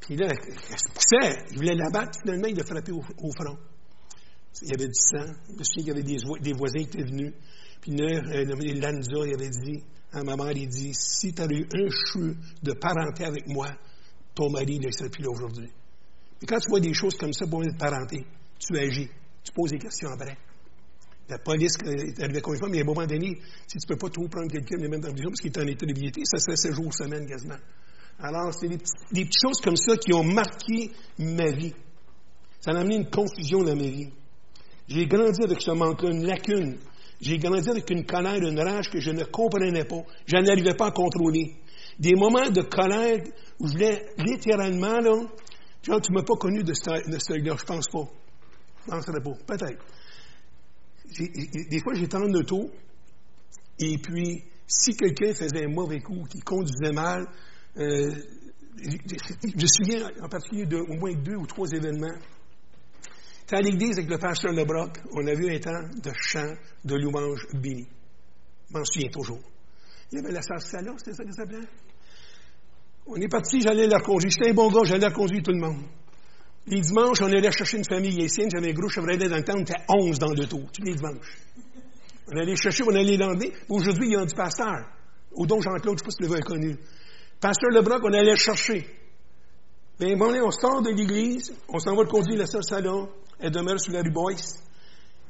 puis là, poussait, il voulait l'abattre, finalement, il l'a frappé au, front. Il y avait du sang. Je me souviens qu'il y avait des, voisins qui étaient venus. Puis là, euh, Lanza, il avait dit à ma mère, il dit, si tu avais eu un chou de parenté avec moi, ton mari ne serait plus là aujourd'hui. Et quand tu vois des choses comme ça, pour de parenté, tu agis. Tu poses des questions après. La police est arrivée fois, mais à un moment donné, si tu ne peux pas trop prendre quelqu'un, le mettre dans prison parce qu'il est en état d'ébriété, ça serait 7 jours, semaine quasiment. Alors, c'est des, petites choses comme ça qui ont marqué ma vie. Ça a amené une confusion dans ma vie. J'ai grandi avec ce manque une lacune. J'ai grandi avec une colère, une rage que je ne comprenais pas. Je n'arrivais pas à contrôler. Des moments de colère où je voulais littéralement, là, genre, tu ne m'as pas connu de ce, de là je pense pas. Ne penserais pas. Peut-être. Des fois, j'étais en auto, et puis, si quelqu'un faisait un mauvais coup, qui conduisait mal, euh, je me souviens en particulier de au moins deux ou trois événements. C'était à l'église avec le pasteur Lebrock, on a vu un temps de chant, de louange béni. Je m'en souviens toujours. Il y avait la salle Salah, c'était ça que ça? On est parti, j'allais la conduire. J'étais un bon gars, j'allais la conduire tout le monde. Les dimanches, on allait chercher une famille haïtienne. J'avais un gros Chevrolet dans le temps, on était 11 dans le tour, tous les dimanches. On allait chercher, on allait l'emmener. Aujourd'hui, il y a un du pasteur. Au don Jean-Claude, je ne sais pas si tu l'avais connu. Pasteur Lebrock, on allait chercher. Bien, bon, on sort de l'église, on s'en va le conduire la sœur Salon, elle demeure sur la rue Boyce.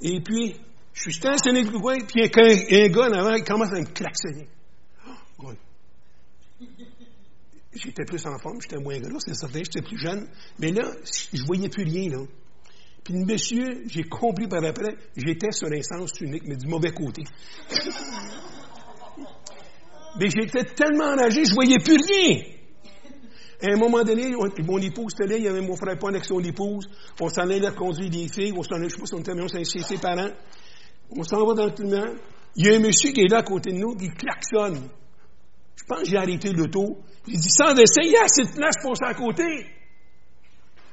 Et puis, je suis stationné du coin, puis a un, gars en avant, il commence à me klaxonner. Oh, J'étais plus en forme, j'étais moins gros, c'est certain, j'étais plus jeune. Mais là, je voyais plus rien, là. Puis monsieur, j'ai compris par après, j'étais sur un sens unique, mais du mauvais côté. mais j'étais tellement enragé, je voyais plus rien. À un moment donné, mon épouse était là, il y avait mon frère pas avec son épouse. On s'en allait conduire des filles, on s'en allait, je sais pas si on était, on s'en ses parents. On s'en va dans le monde. Il y a un monsieur qui est là à côté de nous, qui klaxonne. Je pense que j'ai arrêté l'auto. J'ai dit, sans essai, il y a de place pour ça à côté.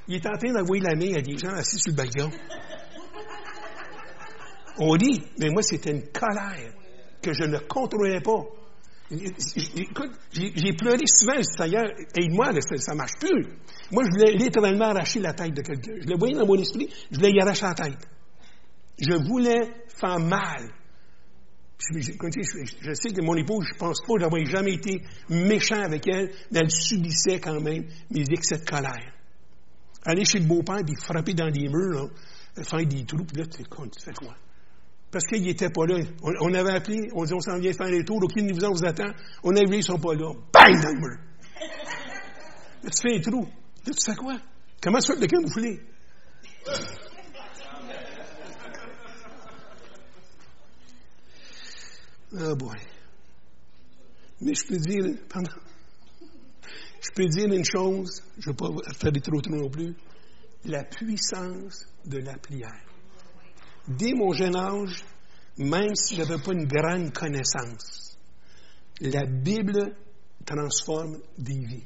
Il est en train d'envoyer la main à des gens assis sur le balcon. On dit, mais moi, c'était une colère que je ne contrôlais pas. Écoute, j'ai pleuré souvent, je Seigneur, aide-moi, ça ne marche plus. Moi, je voulais littéralement arracher la tête de quelqu'un. Je le voyais dans mon esprit, je voulais y arracher la tête. Je voulais faire mal. Je, sais que mon épouse, je pense pas d'avoir jamais été méchant avec elle, mais elle subissait quand même mes excès de colère. Aller chez le beau-père, puis frapper dans les murs, là, faire des trous, puis là, tu fais quoi? Parce qu'il n'était pas là. On, avait appelé, on dit on s'en vient faire les tours, aucun de vous vous attend. On a vu, ils sont pas là. Bang dans le mur! là, tu fais un trou. Là, tu fais quoi? Comment ça fait de camoufler? Ah, boy. Mais je peux dire, pendant, je peux dire une chose, je ne vais pas faire des trop non plus, la puissance de la prière. Dès mon jeune âge, même si je n'avais pas une grande connaissance, la Bible transforme des vies.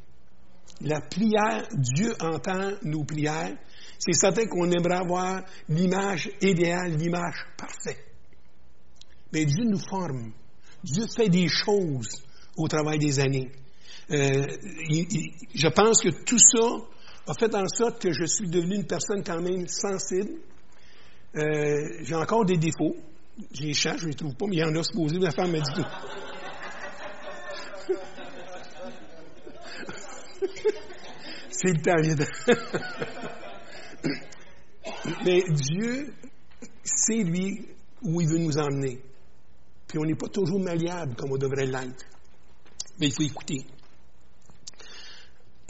La prière, Dieu entend nos prières. C'est certain qu'on aimerait avoir l'image idéale, l'image parfaite. Mais Dieu nous forme. Dieu fait des choses au travail des années. Euh, je pense que tout ça a fait en sorte que je suis devenu une personne quand même sensible. Euh, j'ai encore des défauts. J'ai les cherche, je les trouve pas, mais il y en a supposé. La femme m'a dit tout. C'est le temps. mais Dieu sait, lui, où il veut nous emmener. Puis on n'est pas toujours malléable comme on devrait l'être. Mais il faut écouter.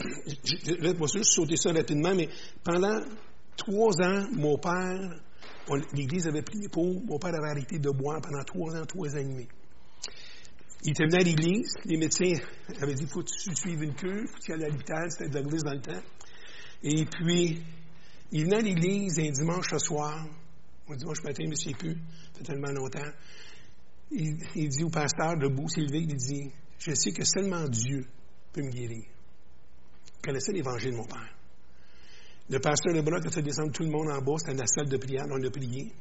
Je ne vais juste sauter ça rapidement, mais pendant trois ans, mon père, l'Église avait pris pour, mon père avait arrêté de boire pendant trois ans, trois ans et demi. Il était venu à l'église, les médecins avaient dit, faut que tu suives une cure, faut que tu ailles à l'hôpital, c'était de l'église dans le temps. Et puis, il venait à l'église un dimanche soir, un dimanche matin, mais c'est plus, ça fait tellement longtemps il, dit au pasteur debout, s'est levé, il dit Je sais que seulement Dieu peut me guérir. Il connaissait l'évangile de mon père. Le pasteur Leblanc a fait descendre tout le monde en bas, c'était la salle de prière, on a prié.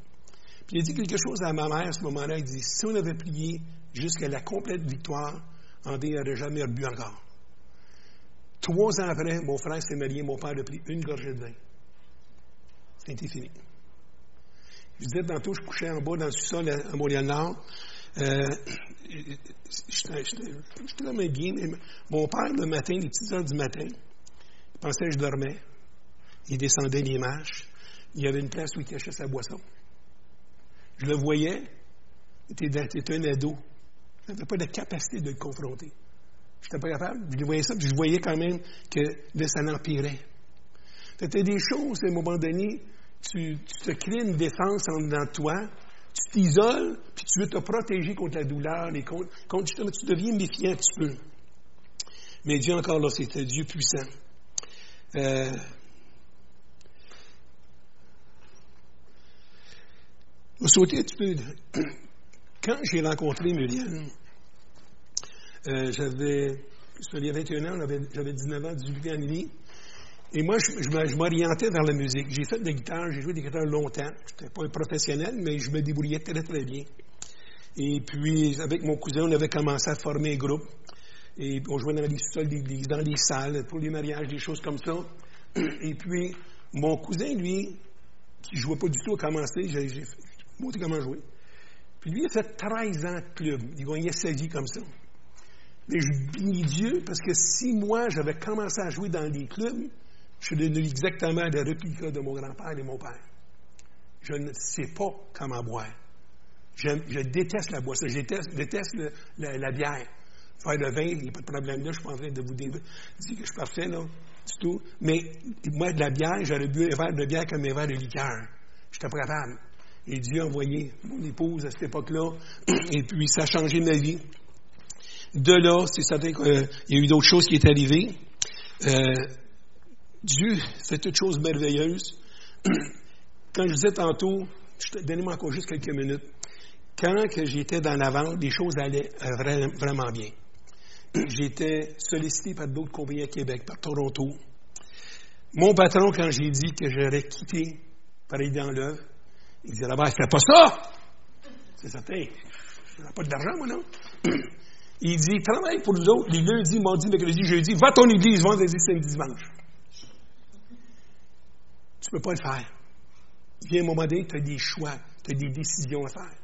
Puis il a dit quelque chose à ma mère à ce moment-là. Il dit Si on avait prié jusqu'à la complète victoire, André n'aurait jamais rebu encore. Trois ans après, mon frère s'est marié, mon père a pris une gorgée de vin. C'était fini. Je disais tantôt, je couchais en bas dans le sous-sol à Montréal-Nord. Euh, J'étais mes bien, mais mon père, le matin, les petites heures du matin, il pensait que je dormais. Il descendait les marches. Il y avait une place où il cachait sa boisson. Je le voyais. Il était un ado. Je n'avais pas de capacité de le confronter. Je n'étais pas capable. Je voyais ça, puis je voyais quand même que là, ça l'empirait. C'était des choses, à un moment donné, tu, te crées une défense en toi, tu t'isoles, puis tu veux te protéger contre la douleur, et contre, tu deviens méfiant un petit peu. Mais Dieu encore là, c'était Dieu puissant. Euh, je vais sauter un petit peu. Quand j'ai rencontré Muriel, euh, j'avais, il y a 21 ans, j'avais 19 ans, 18 ans et demi. Et moi, je, m'orientais vers la musique. J'ai fait de la guitare, j'ai joué des guitares longtemps. Je n'étais pas un professionnel, mais je me débrouillais très, très bien. Et puis, avec mon cousin, on avait commencé à former un groupe. Et on jouait dans les sols dans les salles, pour les mariages, des choses comme ça. Et puis, mon cousin, lui, qui ne jouait pas du tout, a commencé, j'ai montré comment jouer. Puis lui, il a fait 13 ans de club. Il gagnait sa vie comme ça. Mais je bénis Dieu parce que si moi, j'avais commencé à jouer dans des clubs, suis devenu exactement le réplica de mon grand-père et mon père. Je ne sais pas comment boire. Je, déteste la boisson. Je déteste, la, bière. Faire le vin, il n'y a pas de problème là. Je suis pas en train de vous dire que je suis parfait, là, du tout. Mais moi, de la bière, j'aurais bu un verre de bière comme un verre de liqueur. Je n'étais pas. Et Dieu a envoyé mon épouse à cette époque-là. Et puis, ça a changé ma vie. De là, c'est certain qu'il y a eu d'autres choses qui sont arrivées. Euh, Dieu fait toutes choses merveilleuses. Quand je disais tantôt, donnez-moi encore juste quelques minutes, quand j'étais dans la vente, les choses allaient vraiment bien. J'étais sollicité par d'autres compagnies à Québec, par Toronto. Mon patron, quand j'ai dit que j'aurais quitté pour aller dans l'œuvre, il disait là-bas, fais pas ça! C'est certain. Je n'ai pas d'argent, moi, non? Il dit, travaille pour nous autres les lundis, mardi, mercredi, jeudi, va à ton église vendredi, samedi, dimanche. Tu ne peux pas le faire. Il y a un moment donné, tu as des choix, tu as des décisions à faire.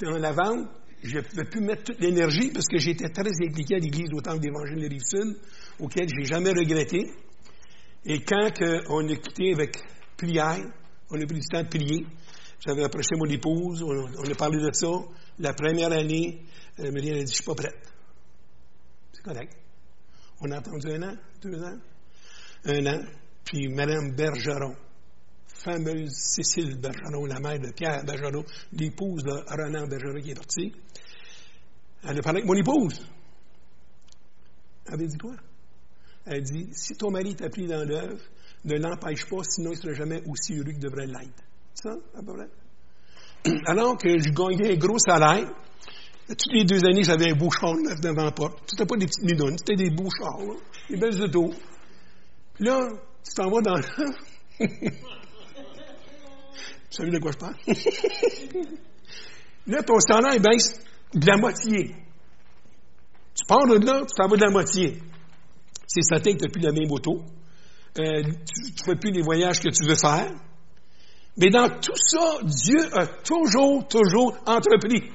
Dans la vente, je ne pouvais plus mettre toute l'énergie parce que j'étais très impliqué à l'Église au Temple d'Évangile de Rive-Sud, auquel je n'ai jamais regretté. Et quand on a quitté avec prière, on a pris du temps de prier, j'avais approché mon épouse, on, a parlé de ça. La première année, euh, Marie a dit, je ne suis pas prête. C'est correct. On a attendu un an, deux ans, un an. Puis Mme Bergeron, fameuse Cécile Bergeron, la mère de Pierre Bergeron, l'épouse de Renan Bergeron qui est parti, elle a parlé avec mon épouse. Elle avait dit quoi? Elle dit, si ton mari t'a pris dans l'œuvre, ne l'empêche pas, sinon il ne sera jamais aussi heureux qu'il devrait l'être. Ça, à peu près. Alors que je gagnais un gros salaire, toutes les deux années, j'avais un beau char neuf devant la porte. C'était pas des petites midounes, c'était des beaux chars, des belles autos. Puis là, tu t'en vas dans le... Vous savez de quoi je parle? là, ton salaire baisse de la moitié. Tu pars de là, tu t'en vas de la moitié. C'est certain que tu n'as plus la même auto. Euh, tu ne fais plus les voyages que tu veux faire. Mais dans tout ça, Dieu a toujours, toujours entrepris.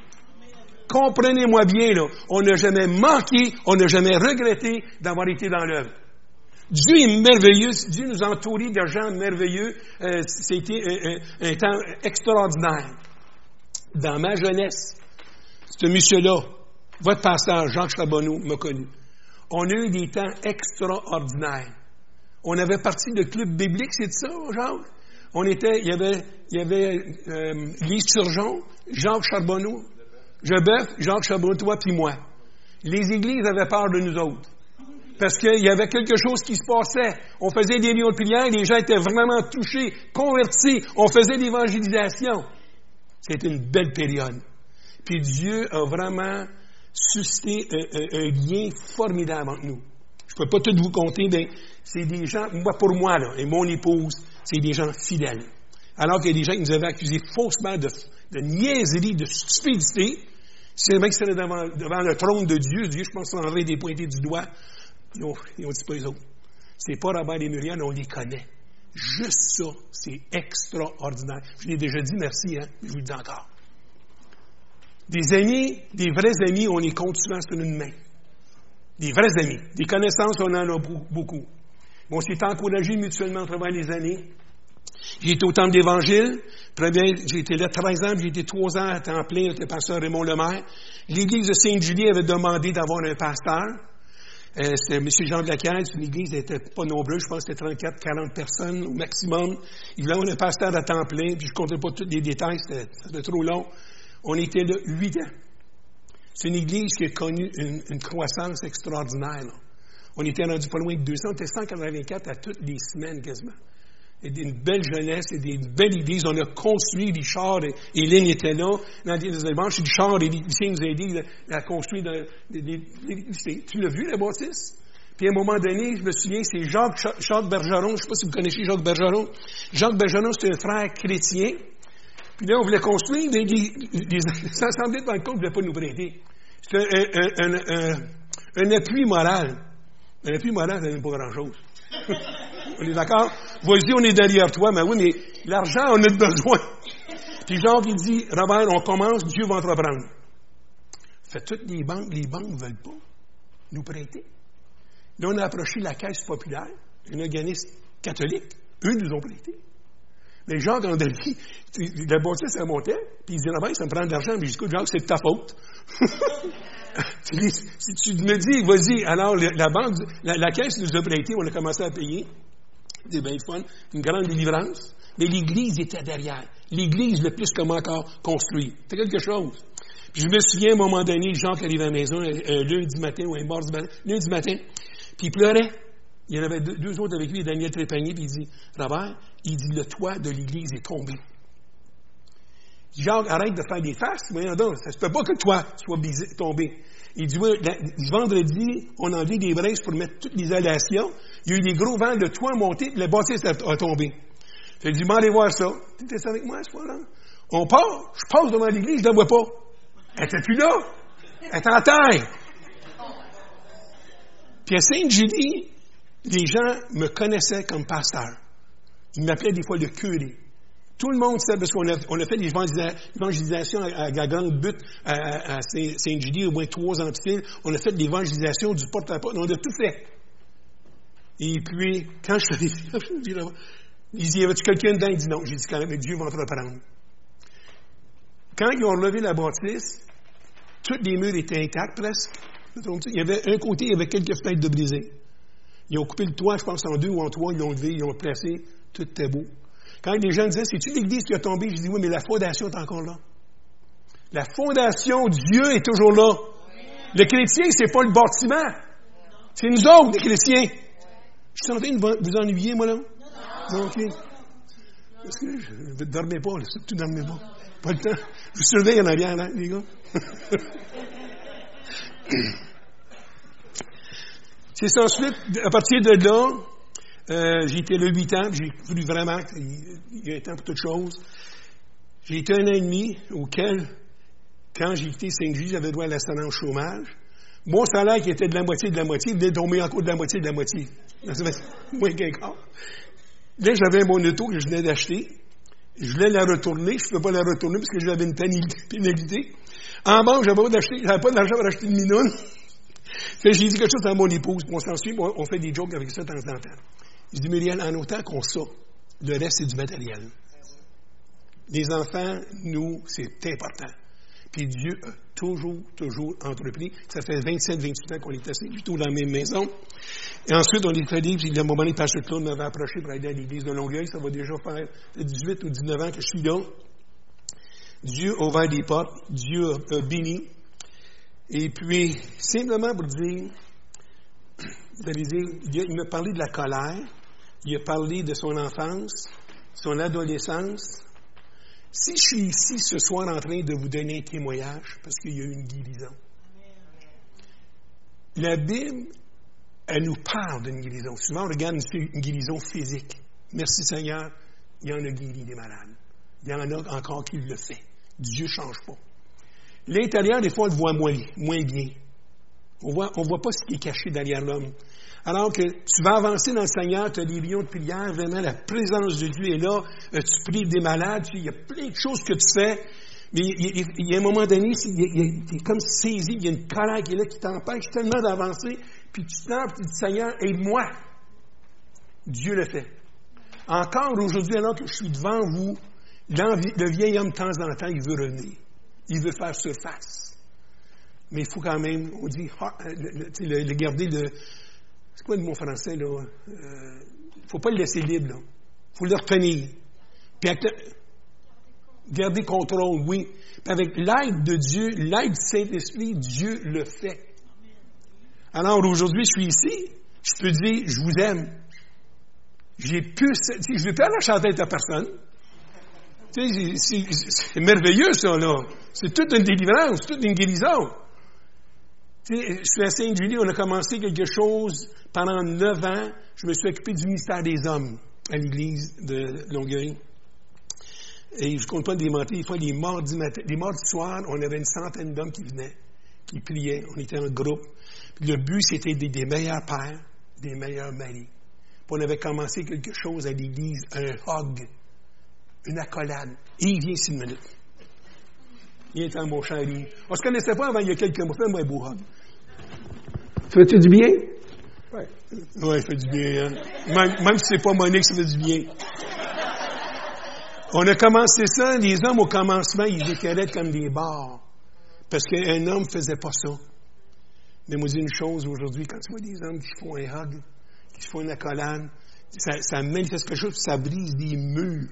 Comprenez-moi bien, là, on n'a jamais manqué, on n'a jamais regretté d'avoir été dans l'œuvre. Dieu est merveilleux, Dieu nous a entourés de gens merveilleux. Euh, C'était un, un, temps extraordinaire. Dans ma jeunesse, ce monsieur-là, votre pasteur Jacques Charbonneau m'a connu. On a eu des temps extraordinaires. On avait parti de club biblique, c'est ça, Jacques? On était, il y avait, il y avait euh, Jacques Charbonneau, Jebœuf, Jacques Charbonneau, toi puis moi. Les églises avaient peur de nous autres. Parce qu'il y avait quelque chose qui se passait. On faisait des réunions de prière, les gens étaient vraiment touchés, convertis. On faisait l'évangélisation. C'était une belle période. Puis Dieu a vraiment suscité un, lien formidable entre nous. Je ne peux pas tout vous compter, mais c'est des gens, moi pour moi, et mon épouse, c'est des gens fidèles. alors qu'il y a des gens qui nous avaient accusés faussement de, niaiserie, de stupidité. C'est vrai que c'était devant, devant, le trône de Dieu. Dieu, je pense qu'on aurait des pointés du doigt. Ils ont, ils dit pas les autres. C'est pas Robert et Muriel, on les connaît. Juste ça, c'est extraordinaire. Je l'ai déjà dit, merci, hein, je vous le dis encore. Des amis, des vrais amis, on les compte souvent sur une main. Des vrais amis. Des connaissances, on en a beaucoup. On s'est encouragés mutuellement à travers les années. J'ai été au temple d'Évangile. J'ai été là 13 ans, j'ai été 3 ans à temps plein avec le pasteur Raymond Lemaire. L'Église de Saint-Julie avait demandé d'avoir un pasteur. Euh, c'était M. Jean de la Caisse. L'église n'était pas nombreuse. Je pense que c'était 34, 40 personnes au maximum. Il voulait avoir un pasteur à temps plein. Puis je ne comptais pas tous les détails. C'était trop long. On était là 8 ans. C'est une église qui a connu une, croissance extraordinaire. On était rendu pas loin de 200. On était 184 à toutes les semaines quasiment et une belle jeunesse et des belles idées. On a construit, Richard et Hélène étaient là. Dans les dimanches, Richard et Lucien nous a aidés à construire des, Tu l'as vu, la bâtisse? Puis à un moment donné, je me souviens, c'est Jacques, Jacques Bergeron, je ne sais pas si vous connaissez Jacques Bergeron. Jacques Bergeron, c'est un frère chrétien. Puis là, on voulait construire, les, assemblées de Pentecôte ne voulaient pas nous prêter. C'était un, un, un, appui moral. Un appui moral, ça n'est pas grand-chose. on est d'accord? Vas-y, on est derrière toi, mais oui, mais l'argent, on a besoin. Puis Jean qui dit, Robert, on commence, Dieu va entreprendre. Fait toutes les banques, les banques ne veulent pas nous prêter. Là, on a approché la caisse populaire, un organisme catholique. Eux nous ont prêté. Mais Jean, quand il dit, la bâtisse, elle montait, puis il dit, Robert, ça me prend de l'argent. Mais je dis, Jean, c'est de ta faute. si tu me dis, vas-y, alors la banque, la, caisse nous a prêté, on a commencé à payer. C'était bien fun, une grande délivrance. Mais l'Église était derrière. L'Église, le plus comme encore construit. C'était quelque chose. Puis je me souviens, à un moment donné, Jean qui arrive à la maison, un, lundi matin ou un mardi matin, lundi matin, puis il pleurait. Il y en avait deux, autres avec lui, Daniel Trépanier, puis il dit, Robert, il dit, le toit de l'Église est tombé. Jacques, arrête de faire des faces. Voyons donc, ça se peut pas que toi sois tombé. Il dit, oui, vendredi, on a des braises pour mettre toute l'isolation. Il y a eu des gros vents de toit montés, le bâtisse a, tombé. Fait dit, allez voir ça. Tu étais avec moi ce soir-là? On part, je passe devant l'église, je ne la vois pas. Elle n'était plus là. Elle est en taille. Puis à Sainte-Julie, les gens me connaissaient comme pasteur. Ils m'appelaient des fois le curé. Tout le monde sait, parce qu'on a, on a fait des évangélisations à, à, grande but à, à Saint-Julie, au moins trois ans de fil. On a fait des évangélisations du porte-à-porte. On a tout fait. Et puis, quand je suis arrivé, il dit, y avait-tu quelqu'un dedans? Il dit non. J'ai dit, quand même, Dieu va entreprendre. Quand ils ont relevé la bâtisse, tous les murs étaient intacts presque. Il y avait un côté, il y avait quelques fenêtres de brisées. Ils ont coupé le toit, je pense, en deux ou en trois, ils l'ont levé, ils l'ont placé, tout était beau. Quand les gens disaient, c'est-tu l'église qui a tombé? Je dis, oui, mais la fondation est encore là. La fondation, Dieu est toujours là. Le chrétien, c'est pas le bâtiment. C'est nous autres, les chrétiens. Je suis en train de vous ennuyer, moi, là? Non. OK. Parce que je ne dormais pas, là. Tu dormais pas. Pas le temps. Je vous surveille en arrière, là, les gars. c'est ensuite, à partir de là, euh, j'ai été là huit ans, j'ai voulu vraiment il y a un temps pour toute chose. J'ai été un an et demi auquel, quand j'ai quitté Saint-Gilles, j'avais droit à l'assurance chômage. Mon salaire qui était de la moitié de la moitié, venait tomber encore de la moitié de la moitié. Moins qu'un quart. Là, j'avais mon auto que je venais d'acheter. Je voulais la retourner. Je ne pouvais pas la retourner parce que j'avais une pénalité. En banque, j'avais pas, pas d'argent pour acheter une minoune. j'ai dit quelque chose à mon épouse. On s'en suit, on fait des jokes avec ça de temps en temps. Je dis, Muriel, en autant qu'on ça, le reste, c'est du matériel. Les enfants, nous, c'est important. Puis Dieu a toujours, toujours entrepris. Ça fait 27, 28 ans qu'on est assis du tout dans la même maison. Et ensuite, on est allé, puis à un moment donné, Pasteur Claude m'avait approché pour aller à l'église de Longueuil. Ça va déjà faire 18 ou 19 ans que je suis là. Dieu a ouvert des portes. Dieu a béni. Et puis, simplement pour dire, vous allez dire, il m'a parlé de la colère. Il a parlé de son enfance, son adolescence. Si je suis ici ce soir en train de vous donner un témoignage, parce qu'il y a eu une guérison, la Bible, elle nous parle d'une guérison. Souvent, on regarde une, guérison physique. Merci Seigneur, il y en a guéri des malades. Il y en a encore qui le fait. Dieu ne change pas. L'intérieur, des fois, on le voit moins, bien. On voit, on voit pas ce qui est caché derrière l'homme. Alors que tu vas avancer dans le Seigneur, tu as des millions de prières, vraiment, la présence de Dieu est là, euh, tu pries des malades, il y a plein de choses que tu fais, mais il, y a un moment donné, tu es comme saisi, il y a une colère qui est là qui t'empêche tellement d'avancer, puis tu t'en, tu dis, Seigneur, aide-moi. Dieu le fait. Encore aujourd'hui, alors que je suis devant vous, le vieil homme, de temps en temps, il veut revenir. Il veut faire surface. Mais il faut quand même, on dit, ah, le, le, garder le. C'est quoi le mot français, là? Il euh, ne faut pas le laisser libre, là. Faut le retenir. Puis, garder contrôle, oui. Puis avec l'aide de Dieu, l'aide du Saint-Esprit, Dieu le fait. Alors aujourd'hui, je suis ici, je peux dire, je vous aime. J'ai pu, je ne vais pas aller chanter à personne. C'est merveilleux, ça, là. C'est toute une délivrance, toute une guérison. Je suis à Sainte-Julie, on a commencé quelque chose pendant neuf ans. Je me suis occupé du ministère des hommes à l'église de Longueuil. Et je ne compte pas des mentir, des fois, les mardis, matin, mardis soirs, on avait une centaine d'hommes qui venaient, qui priaient. On était en groupe. le but, c'était des, des meilleurs pères, des meilleurs maris. Puis on avait commencé quelque chose à l'église, un hug une accolade. Et il vient six minutes. Il est en mon chéri. On ne se connaissait pas avant il y a quelques mois. Fais-moi un beau hug. Fais-tu du bien? Oui. Oui, fait du bien. Hein? Même, même si c'est pas Monique, ça fait du bien. On a commencé ça, les hommes au commencement, ils étaient comme des bars. Parce qu'un homme ne faisait pas ça. Mais moi, je dis une chose aujourd'hui, quand tu vois des hommes qui font un hug, qui font une accolade, ça, ça manifeste quelque chose, ça brise des murs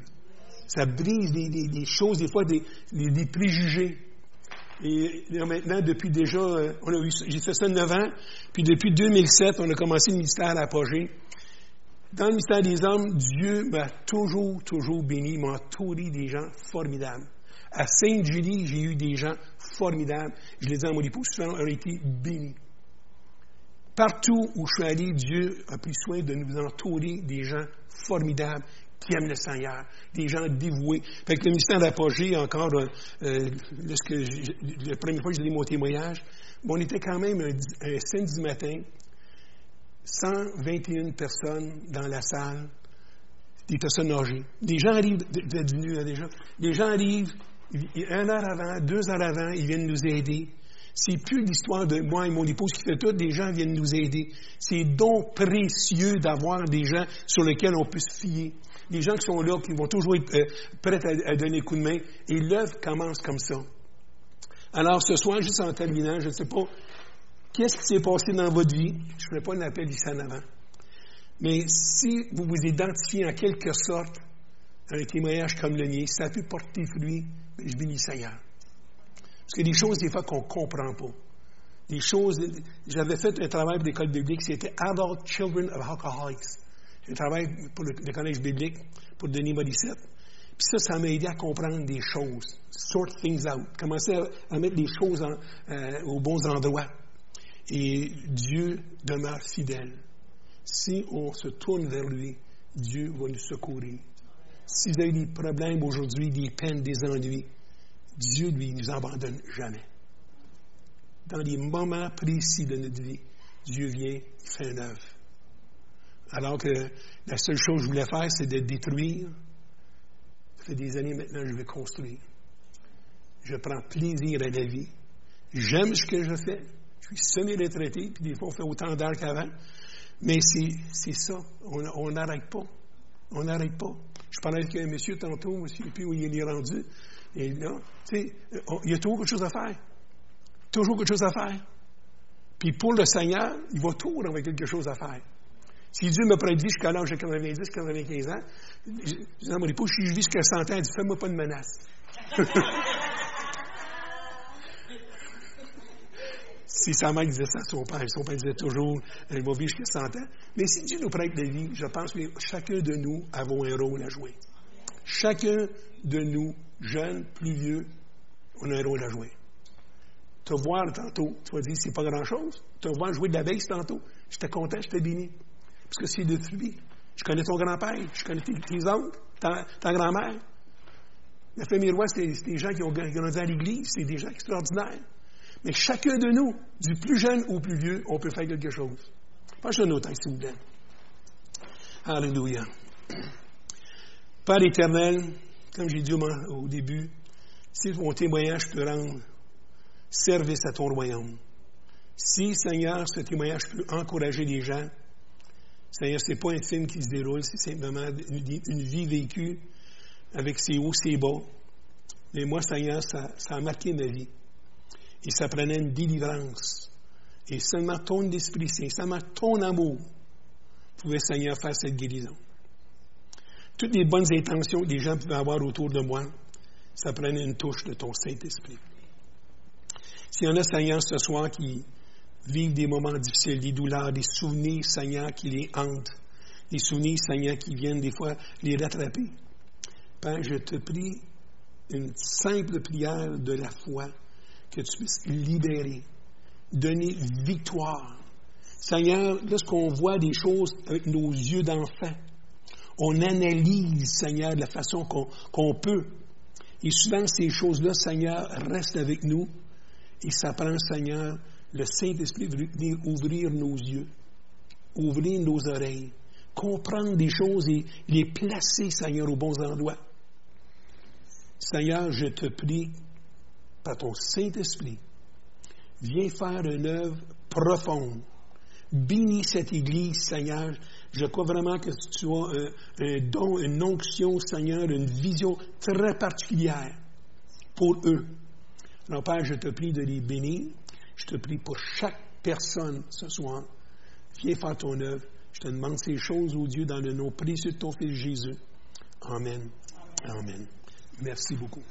ça brise des, choses, des fois des, préjugés. Et maintenant, depuis déjà, euh, on a j'ai fait ça 9 ans, puis depuis 2007, on a commencé le ministère à l'apogée. Dans le ministère des hommes, Dieu m'a toujours, toujours béni, m'a entouré des gens formidables. À Sainte-Julie, j'ai eu des gens formidables. Je les ai à mon époux, souvent, ont été bénis. Partout où je suis allé, Dieu a pris soin de nous entourer des gens formidables qui aiment le Seigneur, des gens dévoués. Fait que le ministère d'Apogée, encore, euh, euh lorsque la première fois que j'ai donné mon témoignage, on était quand même un, samedi matin, 121 personnes dans la salle, des personnes âgées. Des gens arrivent, d'être venus hein, déjà, des gens arrivent, un heure avant, deux heures avant, ils viennent nous aider. C'est plus l'histoire de moi et mon épouse qui fait tout, des gens viennent nous aider. C'est donc précieux d'avoir des gens sur lesquels on peut se fier des gens qui sont là, qui vont toujours être euh, prêts à, donner un coup de main. Et l'œuvre commence comme ça. Alors, ce soir, juste en terminant, je ne sais pas qu'est-ce qui s'est passé dans votre vie? Je ne ferai pas un appel ici en avant. Mais si vous vous identifiez en quelque sorte à un témoignage comme le mien, ça peut porter fruit, mais je bénis Seigneur. Parce a des choses, des fois, qu'on ne comprend pas. Des choses. J'avais fait un travail pour l'école biblique, c'était Adult Children of Alcoholics. Je travaille pour le, collège biblique, pour Denis Morissette. Puis ça, ça m'a aidé à comprendre des choses. Sort things out. Commencer à, mettre les choses euh, aux bons endroits. Et Dieu demeure fidèle. Si on se tourne vers lui, Dieu va nous secourir. Si vous avez des problèmes aujourd'hui, des peines, des ennuis, Dieu, lui, ne nous abandonne jamais. Dans les moments précis de notre vie, Dieu vient, il fait un œuvre. Alors que la seule chose que je voulais faire, c'est de détruire. Ça fait des années maintenant que je vais construire. Je prends plaisir à la vie. J'aime ce que je fais. Je suis semi-retraité, puis des fois on fait autant d'heures qu'avant. Mais c'est ça. On n'arrête pas. On n'arrête pas. Je parlais avec un monsieur tantôt, aussi, puis où il est rendu. Et là, tu sais, il y a toujours quelque chose à faire. Toujours quelque chose à faire. Puis pour le Seigneur, il va toujours avoir quelque chose à faire. Si Dieu me prédit jusqu'à l'âge de 90, 95 ans, je dis à mon épouse, si je vis jusqu'à 100 ans, il dit, fais-moi pas de menace. si sa mère disait ça à son père, son père disait toujours, elle va vivre jusqu'à 100 ans. Mais si Dieu nous prête la vie, je pense que chacun de nous avons un rôle à jouer. Chacun de nous, jeunes, plus vieux, on a un rôle à jouer. Te voir tantôt, tu vas dire, c'est pas grand-chose. Te voir jouer de la base tantôt, j'étais content, j'étais béni parce que c'est de lui. Je connais ton grand-père, je connais tes, oncles, ta, grand-mère. La famille Roy, c'est des gens qui ont grandi à l'Église, c'est des gens extraordinaires. Mais chacun de nous, du plus jeune au plus vieux, on peut faire quelque chose. Pas un autre texte, s'il vous plaît. Alléluia. Père éternel, comme j'ai dit au début, si mon témoignage peut rendre service à ton royaume, si, Seigneur, ce témoignage peut encourager les gens, Seigneur, ce n'est pas un film qui se déroule, c'est simplement une, vie vécue avec ses hauts, ses bas. Mais moi, Seigneur, ça, ça a marqué ma vie. Et ça prenait une délivrance. Et seulement ton Esprit Saint, seulement ton amour pouvait, Seigneur, faire cette guérison. Toutes les bonnes intentions que les gens pouvaient avoir autour de moi, ça prenait une touche de ton Saint-Esprit. S'il y en a, Seigneur, ce soir qui vivent des moments difficiles, des douleurs, des souvenirs, Seigneur, qui les hantent, des souvenirs, Seigneur, qui viennent des fois les rattraper. Père, je te prie une simple prière de la foi que tu puisses libérer, donner victoire. Seigneur, lorsqu'on voit des choses avec nos yeux d'enfant, on analyse, Seigneur, de la façon qu'on peut. Et souvent, ces choses-là, Seigneur, restent avec nous. Et ça prend, Seigneur, le Saint-Esprit venir ouvrir nos yeux, ouvrir nos oreilles, comprendre des choses et les placer, Seigneur, aux bons endroits. Seigneur, je te prie, par ton Saint-Esprit, viens faire une œuvre profonde. Bénis cette Église, Seigneur. Je crois vraiment que tu as un, don, une onction, Seigneur, une vision très particulière pour eux. Alors, Père, je te prie de les bénir. Je te prie pour chaque personne ce soir. Viens faire ton œuvre. Je te demande ces choses, ô Dieu, dans le nom précieux de ton Fils Jésus. Amen. Amen. Merci beaucoup.